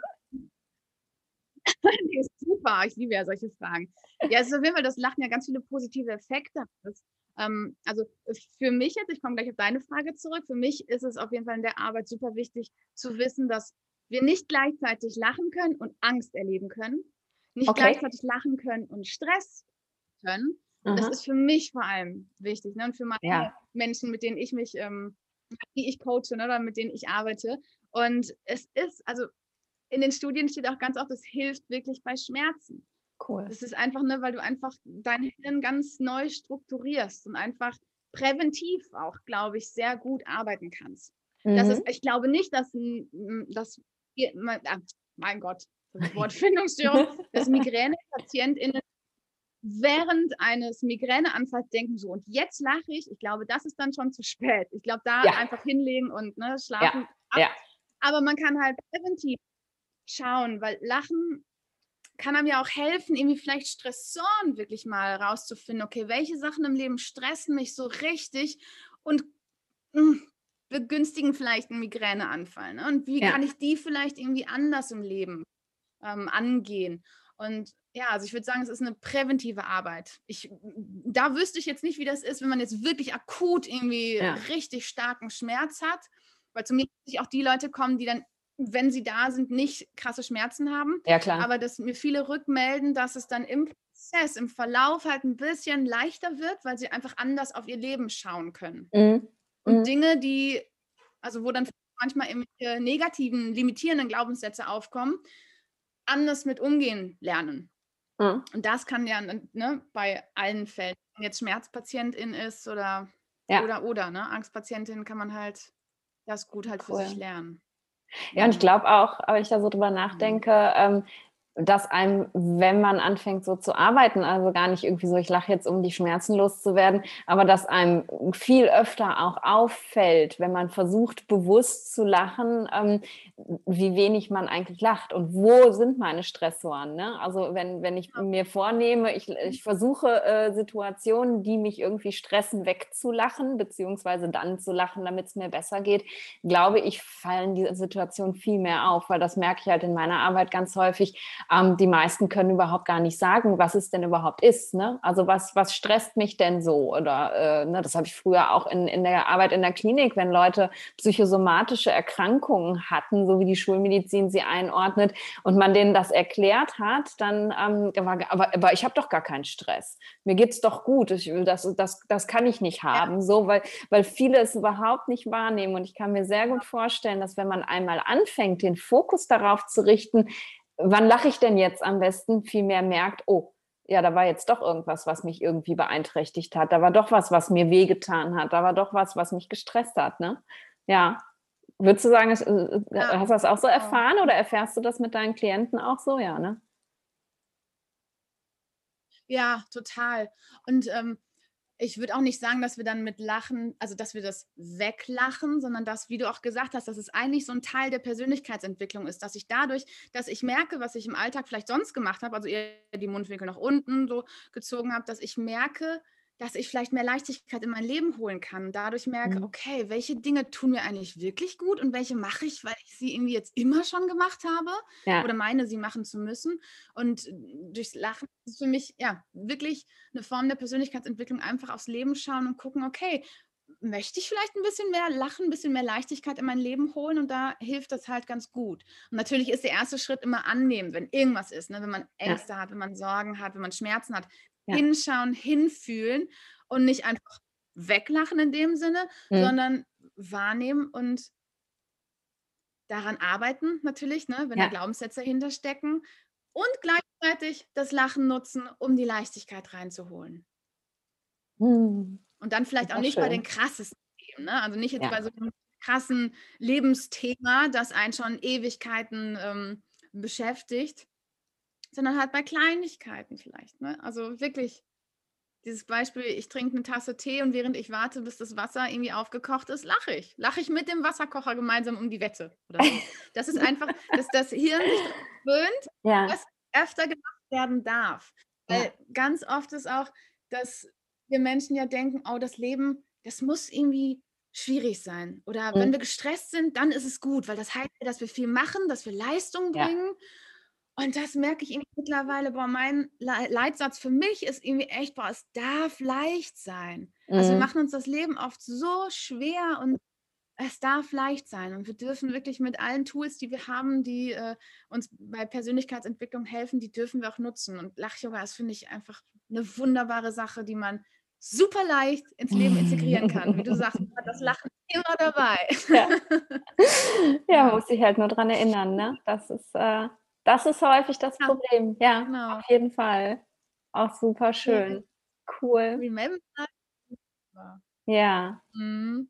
ist super. Ich liebe ja solche Fragen. Ja, es ist auf jeden Fall, das Lachen ja ganz viele positive Effekte hat. Ähm, also für mich jetzt, ich komme gleich auf deine Frage zurück, für mich ist es auf jeden Fall in der Arbeit super wichtig zu wissen, dass wir nicht gleichzeitig lachen können und Angst erleben können, nicht okay. gleichzeitig lachen können und Stress können. Mhm. Das ist für mich vor allem wichtig ne? und für meine ja. Menschen, mit denen ich mich, ähm, die ich coache ne? oder mit denen ich arbeite. Und es ist, also in den Studien steht auch ganz oft, es hilft wirklich bei Schmerzen. Cool. Das ist einfach, ne, weil du einfach dein Hirn ganz neu strukturierst und einfach präventiv auch, glaube ich, sehr gut arbeiten kannst. Mhm. Das ist, ich glaube nicht, dass, dass mein, ah, mein Gott, Wortfindungsstörung, dass Migräne-PatientInnen während eines Migräneanfalls denken so, und jetzt lache ich, ich glaube, das ist dann schon zu spät. Ich glaube, da ja. einfach hinlegen und ne, schlafen. Ja. ja. Aber man kann halt präventiv schauen, weil Lachen kann einem ja auch helfen, irgendwie vielleicht Stressoren wirklich mal rauszufinden. Okay, welche Sachen im Leben stressen mich so richtig und mh, hm, begünstigen vielleicht einen Migräneanfall. Ne? Und wie ja. kann ich die vielleicht irgendwie anders im Leben ähm, angehen? Und ja, also ich würde sagen, es ist eine präventive Arbeit. Ich, da wüsste ich jetzt nicht, wie das ist, wenn man jetzt wirklich akut irgendwie ja. richtig starken Schmerz hat. Weil zu mir auch die Leute kommen, die dann, wenn sie da sind, nicht krasse Schmerzen haben. Ja, klar. Aber dass mir viele rückmelden, dass es dann im Prozess, im Verlauf halt ein bisschen leichter wird, weil sie einfach anders auf ihr Leben schauen können. Mhm. Und mhm. Dinge, die, also wo dann manchmal irgendwelche negativen, limitierenden Glaubenssätze aufkommen, anders mit umgehen lernen. Mhm. Und das kann ja ne, bei allen Fällen, wenn jetzt Schmerzpatientin ist oder ja. oder oder, ne? Angstpatientin kann man halt das gut halt cool. für sich lernen. Ja, und ich glaube auch, wenn ich da so drüber nachdenke, ähm, dass einem, wenn man anfängt so zu arbeiten, also gar nicht irgendwie so, ich lache jetzt, um die Schmerzen loszuwerden, aber dass einem viel öfter auch auffällt, wenn man versucht, bewusst zu lachen, ähm, wie wenig man eigentlich lacht und wo sind meine Stressoren. Ne? Also wenn, wenn ich mir vornehme, ich, ich versuche äh, Situationen, die mich irgendwie stressen, wegzulachen, beziehungsweise dann zu lachen, damit es mir besser geht, glaube ich, fallen diese Situationen viel mehr auf, weil das merke ich halt in meiner Arbeit ganz häufig ähm, die meisten können überhaupt gar nicht sagen, was es denn überhaupt ist. Ne? Also was, was stresst mich denn so? Oder äh, ne, das habe ich früher auch in, in der Arbeit in der Klinik, wenn Leute psychosomatische Erkrankungen hatten, so wie die Schulmedizin sie einordnet, und man denen das erklärt hat, dann ähm, war, aber, aber ich habe doch gar keinen Stress. Mir geht es doch gut. Ich, das, das, das kann ich nicht haben. Ja. So, weil, weil viele es überhaupt nicht wahrnehmen. Und ich kann mir sehr gut vorstellen, dass wenn man einmal anfängt, den Fokus darauf zu richten, wann lache ich denn jetzt am besten, vielmehr merkt, oh, ja, da war jetzt doch irgendwas, was mich irgendwie beeinträchtigt hat. Da war doch was, was mir wehgetan hat. Da war doch was, was mich gestresst hat. Ne? Ja. Würdest du sagen, äh, ja. hast du das auch so erfahren oder erfährst du das mit deinen Klienten auch so? Ja, ne? Ja, total. Und ähm, ich würde auch nicht sagen, dass wir dann mit Lachen, also dass wir das weglachen, sondern dass, wie du auch gesagt hast, dass es eigentlich so ein Teil der Persönlichkeitsentwicklung ist, dass ich dadurch, dass ich merke, was ich im Alltag vielleicht sonst gemacht habe, also eher die Mundwinkel nach unten so gezogen habe, dass ich merke, dass ich vielleicht mehr Leichtigkeit in mein Leben holen kann. Dadurch merke, mhm. okay, welche Dinge tun mir eigentlich wirklich gut und welche mache ich, weil ich sie irgendwie jetzt immer schon gemacht habe ja. oder meine, sie machen zu müssen. Und durchs Lachen ist für mich ja wirklich eine Form der Persönlichkeitsentwicklung, einfach aufs Leben schauen und gucken, okay, möchte ich vielleicht ein bisschen mehr Lachen, ein bisschen mehr Leichtigkeit in mein Leben holen und da hilft das halt ganz gut. Und natürlich ist der erste Schritt immer annehmen, wenn irgendwas ist, ne? wenn man Ängste ja. hat, wenn man Sorgen hat, wenn man Schmerzen hat, ja. hinschauen, hinfühlen und nicht einfach weglachen in dem Sinne, mhm. sondern wahrnehmen und daran arbeiten natürlich, ne, wenn ja. da Glaubenssätze hinterstecken und gleichzeitig das Lachen nutzen, um die Leichtigkeit reinzuholen. Mhm. Und dann vielleicht auch nicht schön. bei den krassesten Themen, ne? also nicht jetzt ja. bei so einem krassen Lebensthema, das einen schon Ewigkeiten ähm, beschäftigt, sondern halt bei Kleinigkeiten vielleicht. Ne? Also wirklich dieses Beispiel, ich trinke eine Tasse Tee und während ich warte, bis das Wasser irgendwie aufgekocht ist, lache ich. Lache ich mit dem Wasserkocher gemeinsam um die Wette. Oder so. Das ist einfach, dass das Hirn sich gewöhnt, ja. was öfter gemacht werden darf. Weil ja. ganz oft ist auch, dass wir Menschen ja denken, oh, das Leben, das muss irgendwie schwierig sein. Oder mhm. wenn wir gestresst sind, dann ist es gut, weil das heißt, dass wir viel machen, dass wir Leistung bringen. Ja. Und das merke ich irgendwie mittlerweile, boah, mein Leitsatz für mich ist irgendwie echt, boah, es darf leicht sein. Mhm. Also wir mhm. machen uns das Leben oft so schwer und es darf leicht sein. Und wir dürfen wirklich mit allen Tools, die wir haben, die äh, uns bei Persönlichkeitsentwicklung helfen, die dürfen wir auch nutzen. Und Lach-Yoga ist, finde ich, einfach eine wunderbare Sache, die man super leicht ins Leben integrieren kann. Wie du sagst, man hat das Lachen immer dabei. Ja, ja muss ich halt nur daran erinnern, ne? Das ist äh das ist häufig das ja. Problem. Ja, genau. auf jeden Fall. Auch super schön. Cool. Remember. Ja. Mhm.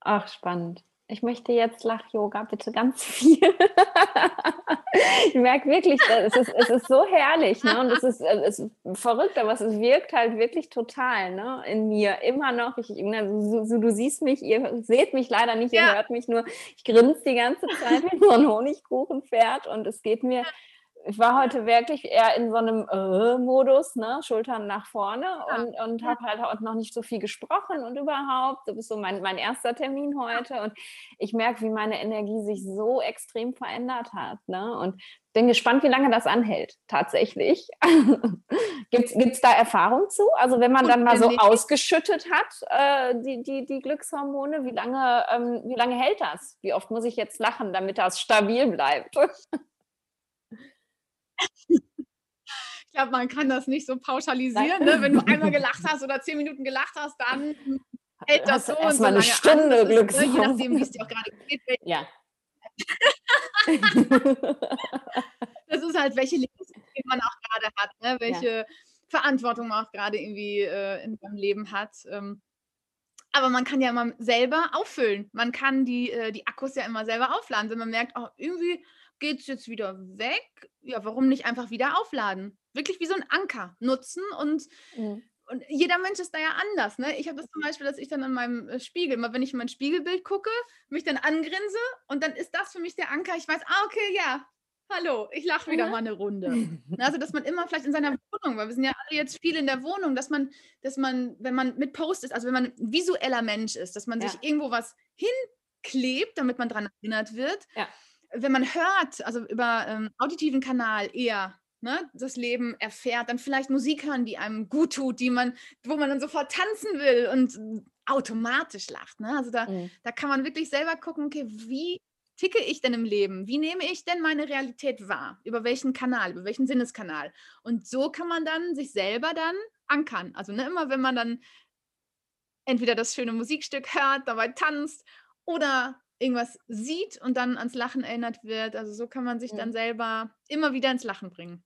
Ach, spannend ich möchte jetzt Lach-Yoga, bitte ganz viel. ich merke wirklich, es ist, es ist so herrlich ne? und es ist, es ist verrückt, aber es wirkt halt wirklich total ne? in mir immer noch. Ich, so, so, du siehst mich, ihr seht mich leider nicht, ihr ja. hört mich nur. Ich grinse die ganze Zeit wie so ein Honigkuchenpferd und es geht mir ich war heute wirklich eher in so einem äh, Modus, ne? Schultern nach vorne ja. und, und habe halt auch noch nicht so viel gesprochen und überhaupt. Du bist so mein, mein erster Termin heute und ich merke, wie meine Energie sich so extrem verändert hat. Ne? Und bin gespannt, wie lange das anhält, tatsächlich. Gibt es da Erfahrung zu? Also wenn man dann mal so ausgeschüttet hat, äh, die, die, die Glückshormone, wie lange, ähm, wie lange hält das? Wie oft muss ich jetzt lachen, damit das stabil bleibt? Ich glaube, man kann das nicht so pauschalisieren. Ne? Wenn du einmal gelacht hast oder zehn Minuten gelacht hast, dann hält das so und so lange eine Stunde an. Glück. Ne? Je nachdem, wie es dir auch gerade geht. Ja. das ist halt, welche Lebensmittel man auch gerade hat, ne? welche ja. Verantwortung man auch gerade irgendwie äh, in seinem Leben hat. Ähm, aber man kann ja immer selber auffüllen. Man kann die, äh, die Akkus ja immer selber aufladen. Wenn man merkt, oh, irgendwie geht es jetzt wieder weg. Ja, warum nicht einfach wieder aufladen? Wirklich wie so ein Anker nutzen und, mhm. und jeder Mensch ist da ja anders. Ne? Ich habe das zum Beispiel, dass ich dann in meinem äh, Spiegel, mal wenn ich in mein Spiegelbild gucke, mich dann angrinse und dann ist das für mich der Anker. Ich weiß, ah, okay, ja, hallo, ich lache wieder mhm. mal eine Runde. Also, dass man immer vielleicht in seiner Wohnung, weil wir sind ja alle jetzt viel in der Wohnung, dass man, dass man, wenn man mit Post ist, also wenn man ein visueller Mensch ist, dass man ja. sich irgendwo was hinklebt, damit man daran erinnert wird. Ja wenn man hört, also über ähm, auditiven Kanal eher ne, das Leben erfährt, dann vielleicht Musik hören, die einem gut tut, die man, wo man dann sofort tanzen will und automatisch lacht. Ne? Also da, mhm. da kann man wirklich selber gucken, okay, wie ticke ich denn im Leben? Wie nehme ich denn meine Realität wahr? Über welchen Kanal, über welchen Sinneskanal? Und so kann man dann sich selber dann ankern. Also ne, immer wenn man dann entweder das schöne Musikstück hört, dabei tanzt oder irgendwas sieht und dann ans Lachen erinnert wird. Also so kann man sich dann selber immer wieder ins Lachen bringen.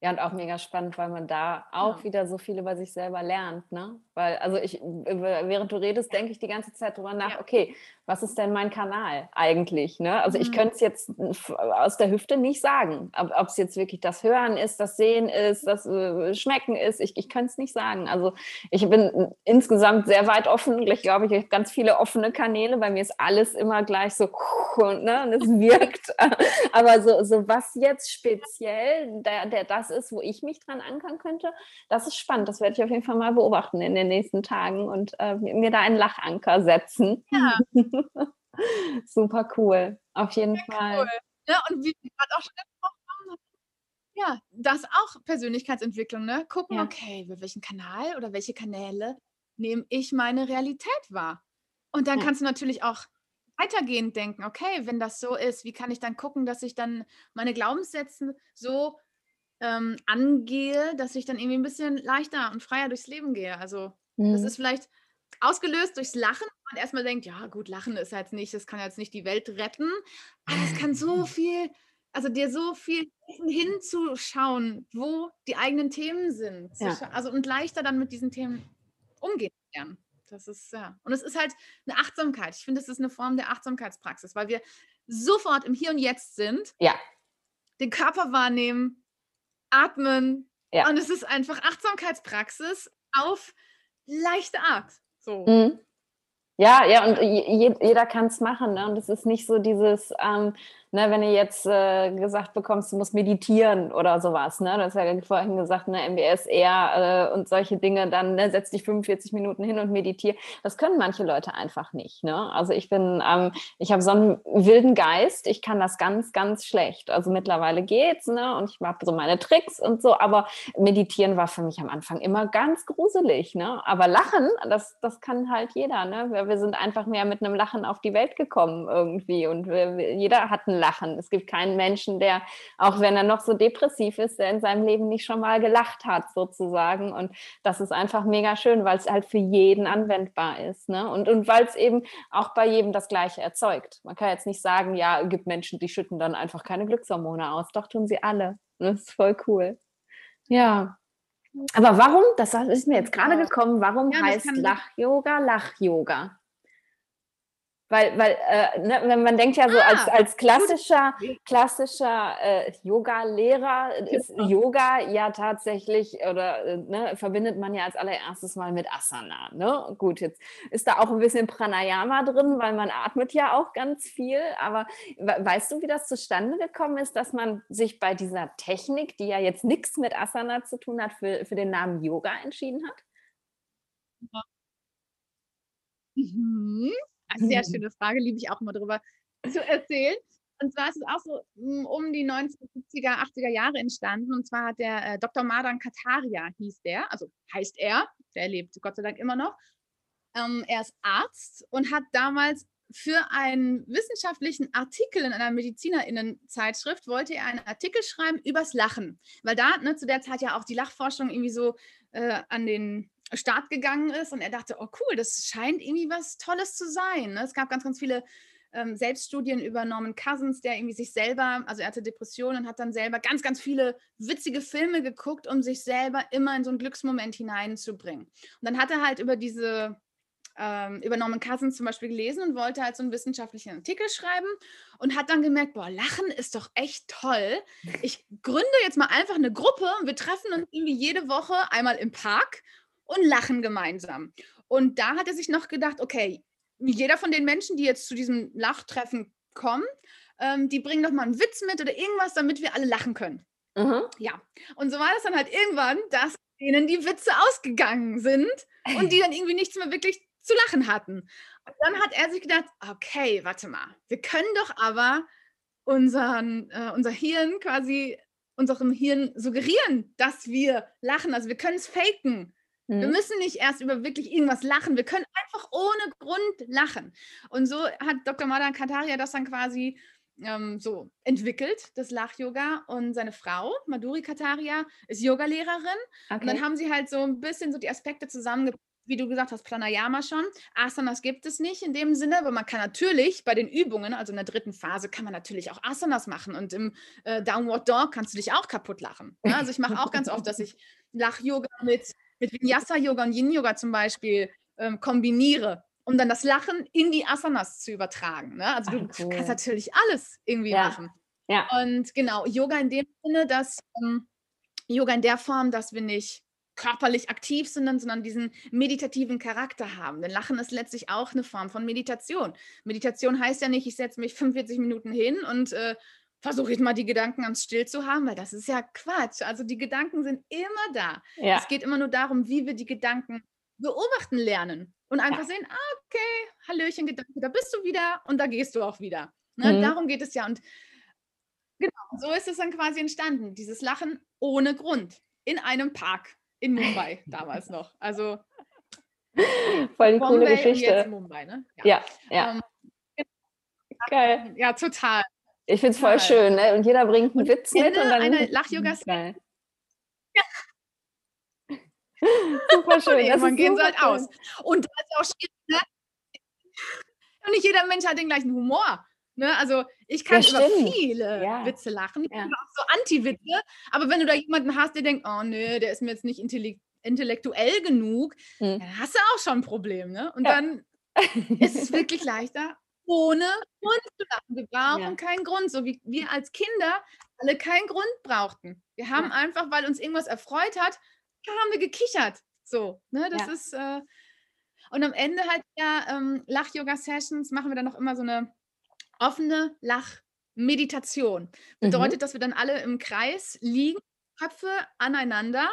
Ja, und auch mega spannend, weil man da auch ja. wieder so viel über sich selber lernt, ne? Weil, also ich, während du redest, denke ich die ganze Zeit drüber nach, ja. okay, was ist denn mein Kanal eigentlich? Ne? Also ich mhm. könnte es jetzt aus der Hüfte nicht sagen, ob es jetzt wirklich das Hören ist, das Sehen ist, das äh, Schmecken ist. Ich, ich könnte es nicht sagen. Also ich bin insgesamt sehr weit offen. Ich glaube, ich habe ganz viele offene Kanäle. Bei mir ist alles immer gleich so ne? und es wirkt. Aber so, so was jetzt speziell der, der das ist, wo ich mich dran ankern könnte, das ist spannend. Das werde ich auf jeden Fall mal beobachten in den nächsten Tagen und äh, mir da einen Lachanker setzen. Ja. Super cool, auf jeden Sehr Fall. Cool. Ja, und wie wir gerade auch schon gesprochen ja, das auch Persönlichkeitsentwicklung, ne? Gucken, ja. okay, über welchen Kanal oder welche Kanäle nehme ich meine Realität wahr? Und dann ja. kannst du natürlich auch weitergehend denken, okay, wenn das so ist, wie kann ich dann gucken, dass ich dann meine Glaubenssätze so ähm, angehe, dass ich dann irgendwie ein bisschen leichter und freier durchs Leben gehe. Also mhm. das ist vielleicht ausgelöst durchs Lachen. Man erstmal denkt, ja gut, Lachen ist jetzt nicht, das kann jetzt nicht die Welt retten, aber es kann so viel, also dir so viel hinzuschauen, wo die eigenen Themen sind. Ja. Also und leichter dann mit diesen Themen umgehen lernen. Das ist ja. Und es ist halt eine Achtsamkeit. Ich finde, es ist eine Form der Achtsamkeitspraxis, weil wir sofort im Hier und Jetzt sind. Ja. Den Körper wahrnehmen, atmen. Ja. Und es ist einfach Achtsamkeitspraxis auf leichte Art. So. Mhm. Ja, ja, und jeder kann es machen. Ne? Und es ist nicht so dieses, ähm, ne, wenn ihr jetzt äh, gesagt bekommst, du musst meditieren oder sowas. Ne? Du hast ja vorhin gesagt, ne, MBS eher äh, und solche Dinge, dann ne, setz dich 45 Minuten hin und meditiere. Das können manche Leute einfach nicht. Ne? Also ich bin, ähm, ich habe so einen wilden Geist, ich kann das ganz, ganz schlecht. Also mittlerweile geht's, ne? Und ich habe so meine Tricks und so, aber meditieren war für mich am Anfang immer ganz gruselig. Ne? Aber Lachen, das, das kann halt jeder. Ne? Wir, wir sind einfach mehr mit einem Lachen auf die Welt gekommen irgendwie. Und wir, jeder hat ein lachen. Es gibt keinen Menschen, der, auch wenn er noch so depressiv ist, der in seinem Leben nicht schon mal gelacht hat, sozusagen. Und das ist einfach mega schön, weil es halt für jeden anwendbar ist. Ne? Und, und weil es eben auch bei jedem das Gleiche erzeugt. Man kann jetzt nicht sagen, ja, es gibt Menschen, die schütten dann einfach keine Glückshormone aus. Doch tun sie alle. Das ist voll cool. Ja. Aber warum, das ist mir jetzt gerade gekommen, warum ja, heißt Lach-Yoga Lach-Yoga? Weil, weil äh, ne, man denkt ja so ah, als, als klassischer, klassischer äh, Yoga-Lehrer ist genau. Yoga ja tatsächlich oder äh, ne, verbindet man ja als allererstes mal mit Asana. Ne? Gut, jetzt ist da auch ein bisschen Pranayama drin, weil man atmet ja auch ganz viel. Aber weißt du, wie das zustande gekommen ist, dass man sich bei dieser Technik, die ja jetzt nichts mit Asana zu tun hat, für, für den Namen Yoga entschieden hat? Ja. Mhm. Sehr schöne Frage, liebe ich auch immer drüber zu erzählen. Und zwar ist es auch so hm, um die 1970er, 80er Jahre entstanden. Und zwar hat der äh, Dr. Madan Kataria, hieß der, also heißt er, der lebt Gott sei Dank immer noch. Ähm, er ist Arzt und hat damals für einen wissenschaftlichen Artikel in einer Medizinerinnenzeitschrift wollte er einen Artikel schreiben übers Lachen, weil da ne, zu der Zeit ja auch die Lachforschung irgendwie so äh, an den Start gegangen ist und er dachte, oh cool, das scheint irgendwie was Tolles zu sein. Ne? Es gab ganz, ganz viele ähm, Selbststudien über Norman Cousins, der irgendwie sich selber, also er hatte Depressionen und hat dann selber ganz, ganz viele witzige Filme geguckt, um sich selber immer in so einen Glücksmoment hineinzubringen. Und dann hat er halt über diese ähm, über Norman Cousins zum Beispiel gelesen und wollte halt so einen wissenschaftlichen Artikel schreiben und hat dann gemerkt, boah, Lachen ist doch echt toll. Ich gründe jetzt mal einfach eine Gruppe und wir treffen uns irgendwie jede Woche einmal im Park und lachen gemeinsam. Und da hat er sich noch gedacht, okay, jeder von den Menschen, die jetzt zu diesem Lachtreffen kommen, ähm, die bringen doch mal einen Witz mit oder irgendwas, damit wir alle lachen können. Mhm. Ja, und so war das dann halt irgendwann, dass denen die Witze ausgegangen sind und die dann irgendwie nichts mehr wirklich zu lachen hatten. Und dann hat er sich gedacht, okay, warte mal, wir können doch aber unseren, äh, unser Hirn quasi, unserem Hirn suggerieren, dass wir lachen. Also wir können es faken. Mhm. Wir müssen nicht erst über wirklich irgendwas lachen. Wir können einfach ohne Grund lachen. Und so hat Dr. Madan Kataria das dann quasi ähm, so entwickelt, das Lach-Yoga. Und seine Frau, Madhuri Kataria, ist Yogalehrerin. Okay. Und dann haben sie halt so ein bisschen so die Aspekte zusammengebracht wie du gesagt hast, Pranayama schon. Asanas gibt es nicht in dem Sinne, aber man kann natürlich bei den Übungen, also in der dritten Phase, kann man natürlich auch Asanas machen. Und im äh, Downward Dog kannst du dich auch kaputt lachen. Ja, also ich mache auch ganz oft, dass ich Lach-Yoga mit, mit Vinyasa-Yoga und Yin-Yoga zum Beispiel ähm, kombiniere, um dann das Lachen in die Asanas zu übertragen. Ne? Also du Ach, cool. kannst natürlich alles irgendwie ja. machen. Ja. Und genau, Yoga in dem Sinne, dass ähm, Yoga in der Form, dass wir nicht körperlich aktiv sind, sondern diesen meditativen Charakter haben. Denn Lachen ist letztlich auch eine Form von Meditation. Meditation heißt ja nicht, ich setze mich 45 Minuten hin und äh, versuche ich mal die Gedanken ganz still zu haben, weil das ist ja Quatsch. Also die Gedanken sind immer da. Ja. Es geht immer nur darum, wie wir die Gedanken beobachten lernen und einfach ja. sehen, ah, okay, Hallöchen, Gedanke, da bist du wieder und da gehst du auch wieder. Ne? Mhm. Darum geht es ja. Und genau, so ist es dann quasi entstanden, dieses Lachen ohne Grund in einem Park in Mumbai damals noch. Also voll die coole Geschichte. Mumbai, ne? Ja, ja. ja. Ähm, Geil. Ja, total. Ich finde es voll schön, ne? Und jeder bringt einen Witz mit. Und dann eine Lach-Yoga. Ja. super schön. Und man gehen sie halt aus. Und das ist auch schwierig, ne? Und nicht jeder Mensch hat den gleichen Humor. Ne? Also ich kann ja, über viele ja. Witze lachen, ja. auch so Anti-Witze, aber wenn du da jemanden hast, der denkt, oh nö, der ist mir jetzt nicht intellektuell genug, hm. dann hast du auch schon ein Problem. Ne? Und dann ist es wirklich leichter, ohne Grund zu lachen. Wir brauchen keinen Grund, so wie wir als Kinder alle keinen Grund brauchten. Wir haben einfach, weil uns irgendwas erfreut hat, haben wir gekichert. So, ne? Das ist äh, und am Ende halt ja ähm, Lach-Yoga-Sessions machen wir dann noch immer so eine offene Lachmeditation. Bedeutet, mhm. dass wir dann alle im Kreis liegen, Köpfe aneinander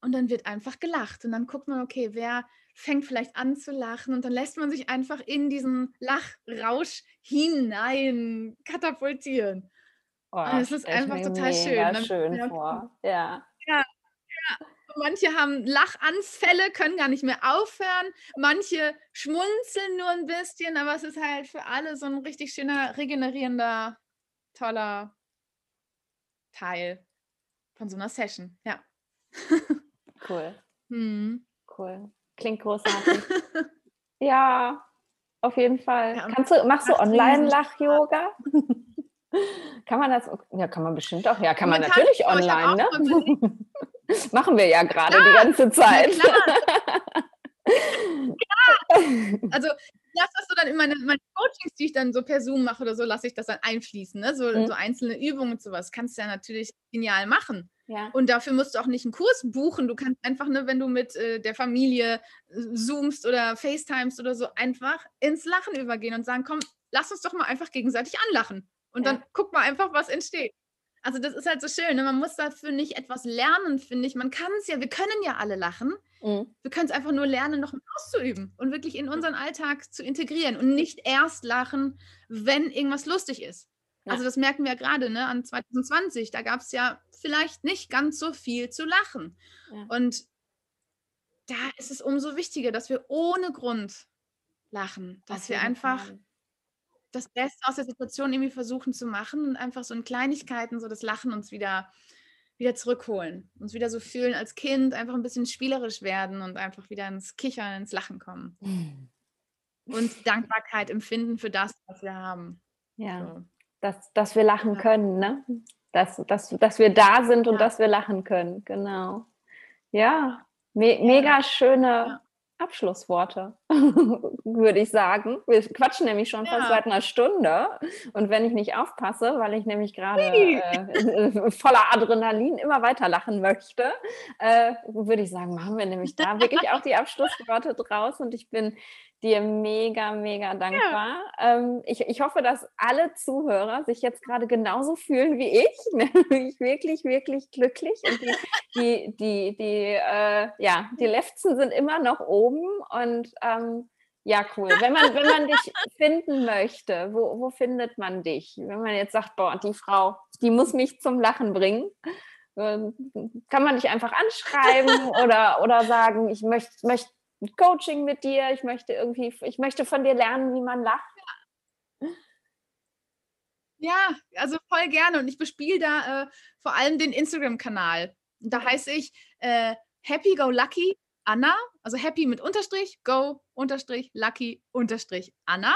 und dann wird einfach gelacht. Und dann guckt man, okay, wer fängt vielleicht an zu lachen und dann lässt man sich einfach in diesen Lachrausch hinein katapultieren. Oh, das ist einfach total schön. Dann, schön vor. Ja. ja, ja. Manche haben Lachanfälle, können gar nicht mehr aufhören. Manche schmunzeln nur ein bisschen, aber es ist halt für alle so ein richtig schöner, regenerierender, toller Teil von so einer Session. Ja. Cool. Hm. Cool. Klingt großartig. ja, auf jeden Fall. Ja, Kannst du, machst du Online-Lach-Yoga? kann man das? Ja, kann man bestimmt auch. Ja, kann man, man natürlich kann, online, ne? Machen wir ja gerade die ganze Zeit. ja, also lasse das so dann in meine, meine, Coachings, die ich dann so per Zoom mache oder so, lasse ich das dann einfließen. Ne? So, mhm. so einzelne Übungen und sowas. Kannst du ja natürlich genial machen. Ja. Und dafür musst du auch nicht einen Kurs buchen. Du kannst einfach, ne, wenn du mit äh, der Familie äh, zoomst oder FaceTimes oder so, einfach ins Lachen übergehen und sagen, komm, lass uns doch mal einfach gegenseitig anlachen. Und ja. dann guck mal einfach, was entsteht. Also das ist halt so schön. Ne? Man muss dafür nicht etwas lernen, finde ich. Man kann es ja, wir können ja alle lachen. Mhm. Wir können es einfach nur lernen, noch auszuüben und wirklich in unseren Alltag zu integrieren und nicht erst lachen, wenn irgendwas lustig ist. Ja. Also das merken wir ja gerade ne, an 2020. Da gab es ja vielleicht nicht ganz so viel zu lachen. Ja. Und da ist es umso wichtiger, dass wir ohne Grund lachen, dass wir einfach Fall das Beste aus der Situation irgendwie versuchen zu machen und einfach so in Kleinigkeiten so das Lachen uns wieder, wieder zurückholen. Uns wieder so fühlen als Kind, einfach ein bisschen spielerisch werden und einfach wieder ins Kichern, ins Lachen kommen. Mhm. Und Dankbarkeit empfinden für das, was wir haben. Ja, so. dass, dass wir lachen ja. können, ne? Dass, dass, dass wir da sind und ja. dass wir lachen können, genau. Ja, me mega schöne. Abschlussworte, würde ich sagen. Wir quatschen nämlich schon ja. fast seit einer Stunde. Und wenn ich nicht aufpasse, weil ich nämlich gerade äh, voller Adrenalin immer weiter lachen möchte, äh, würde ich sagen, machen wir nämlich da wirklich auch die Abschlussworte draus. Und ich bin dir mega, mega dankbar. Ja. Ähm, ich, ich hoffe, dass alle Zuhörer sich jetzt gerade genauso fühlen wie ich, nämlich wirklich, wirklich glücklich. Und die, die, die, die, äh, ja, die Lefzen sind immer noch oben und ähm, ja, cool. Wenn man, wenn man dich finden möchte, wo, wo findet man dich? Wenn man jetzt sagt, boah, die Frau, die muss mich zum Lachen bringen, ähm, kann man dich einfach anschreiben oder, oder sagen, ich möchte möcht Coaching mit dir, ich möchte irgendwie, ich möchte von dir lernen, wie man lacht. Ja, also voll gerne. Und ich bespiele da äh, vor allem den Instagram-Kanal. Da heiße ich äh, Happy Go Lucky Anna, also Happy mit Unterstrich, Go Unterstrich, Lucky Unterstrich Anna.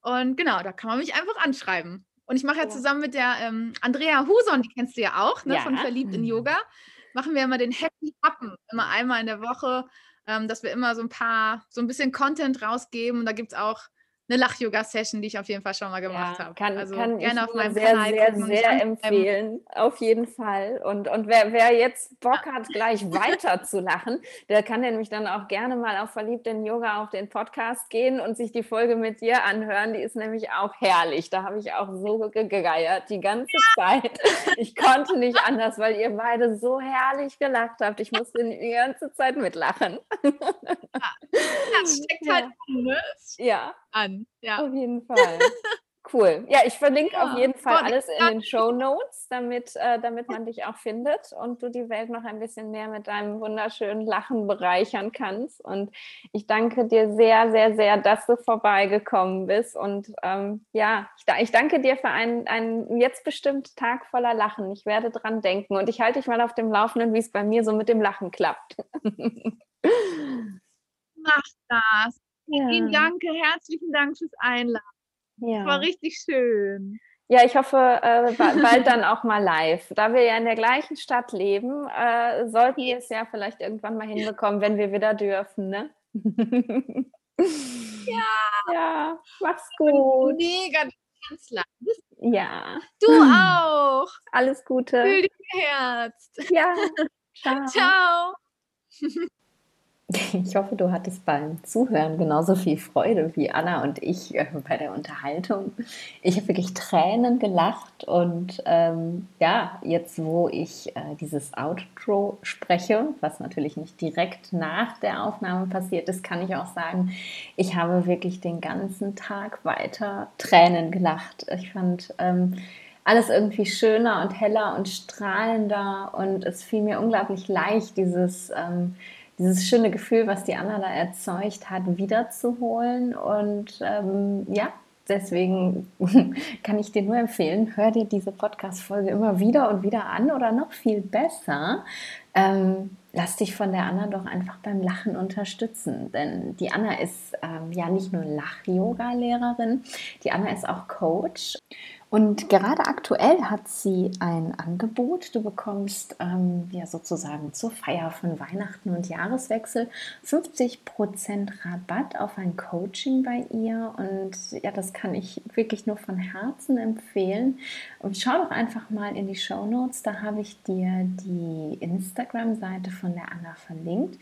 Und genau, da kann man mich einfach anschreiben. Und ich mache ja zusammen mit der ähm, Andrea Huson, die kennst du ja auch, ne, ja. von Verliebt in mhm. Yoga, machen wir immer den Happy Happen, immer einmal in der Woche ähm, dass wir immer so ein paar, so ein bisschen Content rausgeben. Und da gibt es auch eine Lach-Yoga-Session, die ich auf jeden Fall schon mal gemacht ja, habe. Kann, also kann gerne ich auf meinem sehr, Kanal sehr, sehr empfehlen. Auf jeden Fall. Und, und wer, wer jetzt Bock hat, gleich weiter zu lachen, der kann nämlich dann auch gerne mal auf Verliebt in Yoga auf den Podcast gehen und sich die Folge mit dir anhören. Die ist nämlich auch herrlich. Da habe ich auch so gegeiert die ganze Zeit. Ich konnte nicht anders, weil ihr beide so herrlich gelacht habt. Ich musste die ganze Zeit mitlachen. Ja, das steckt halt ja. Ne? Ja, an. Ja. Auf jeden Fall. Cool. Ja, ich verlinke ja. auf jeden Fall alles in den Show Notes, damit, äh, damit man dich auch findet und du die Welt noch ein bisschen mehr mit deinem wunderschönen Lachen bereichern kannst. Und ich danke dir sehr, sehr, sehr, dass du vorbeigekommen bist. Und ähm, ja, ich, ich, danke dir für einen, einen jetzt bestimmt Tag voller Lachen. Ich werde dran denken und ich halte dich mal auf dem Laufenden, wie es bei mir so mit dem Lachen klappt. Mach das. Ja. Ihnen danke, herzlichen Dank fürs Einladen. Ja. War richtig schön. Ja, ich hoffe, äh, bald dann auch mal live. Da wir ja in der gleichen Stadt leben, äh, sollten wir es ja vielleicht irgendwann mal hinbekommen, wenn wir wieder dürfen, ne? ja. Ja, mach's gut. Mega Kanzler. Ja. Du auch. Alles Gute. Fühl dich Herz. Ja. Ciao. Ciao. Ich hoffe, du hattest beim Zuhören genauso viel Freude wie Anna und ich äh, bei der Unterhaltung. Ich habe wirklich Tränen gelacht und ähm, ja, jetzt wo ich äh, dieses Outro spreche, was natürlich nicht direkt nach der Aufnahme passiert ist, kann ich auch sagen, ich habe wirklich den ganzen Tag weiter Tränen gelacht. Ich fand ähm, alles irgendwie schöner und heller und strahlender und es fiel mir unglaublich leicht, dieses ähm, dieses schöne Gefühl, was die Anna da erzeugt hat, wiederzuholen. Und ähm, ja, deswegen kann ich dir nur empfehlen, hör dir diese Podcast-Folge immer wieder und wieder an oder noch viel besser. ähm, lass dich von der Anna doch einfach beim Lachen unterstützen. Denn die Anna ist ähm, ja nicht nur Lach-Yoga-Lehrerin, die Anna ist auch Coach. Und gerade aktuell hat sie ein Angebot. Du bekommst ähm, ja sozusagen zur Feier von Weihnachten und Jahreswechsel 50% Rabatt auf ein Coaching bei ihr. Und ja, das kann ich wirklich nur von Herzen empfehlen. Und schau doch einfach mal in die Show Notes. Da habe ich dir die Instagram-Seite von der Anna verlinkt.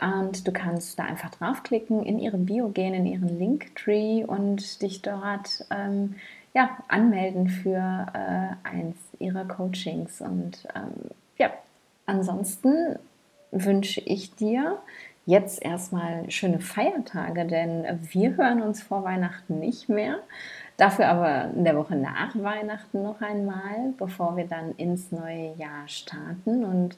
Und du kannst da einfach draufklicken, in ihre Bio gehen, in ihren Linktree und dich dort ähm, ja, anmelden für äh, eins ihrer Coachings. Und ähm, ja, ansonsten wünsche ich dir jetzt erstmal schöne Feiertage, denn wir hören uns vor Weihnachten nicht mehr. Dafür aber in der Woche nach Weihnachten noch einmal, bevor wir dann ins neue Jahr starten. Und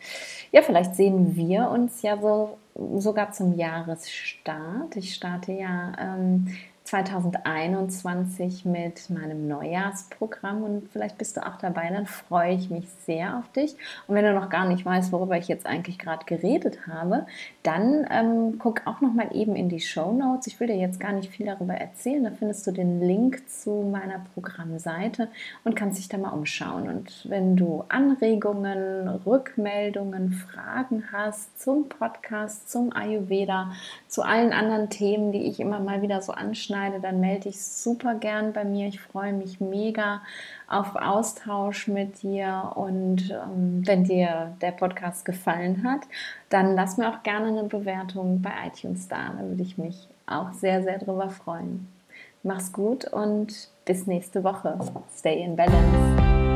ja, vielleicht sehen wir uns ja so sogar zum Jahresstart. Ich starte ja ähm, 2021 mit meinem Neujahrsprogramm und vielleicht bist du auch dabei, dann freue ich mich sehr auf dich. Und wenn du noch gar nicht weißt, worüber ich jetzt eigentlich gerade geredet habe, dann ähm, guck auch noch mal eben in die Show Notes. Ich will dir jetzt gar nicht viel darüber erzählen. Da findest du den Link zu meiner Programmseite und kannst dich da mal umschauen. Und wenn du Anregungen, Rückmeldungen, Fragen hast zum Podcast, zum Ayurveda, zu allen anderen Themen, die ich immer mal wieder so anschneide, schneide, dann melde dich super gern bei mir. Ich freue mich mega auf Austausch mit dir. Und ähm, wenn dir der Podcast gefallen hat, dann lass mir auch gerne eine Bewertung bei iTunes da. Da würde ich mich auch sehr, sehr drüber freuen. Mach's gut und bis nächste Woche. Stay in Balance.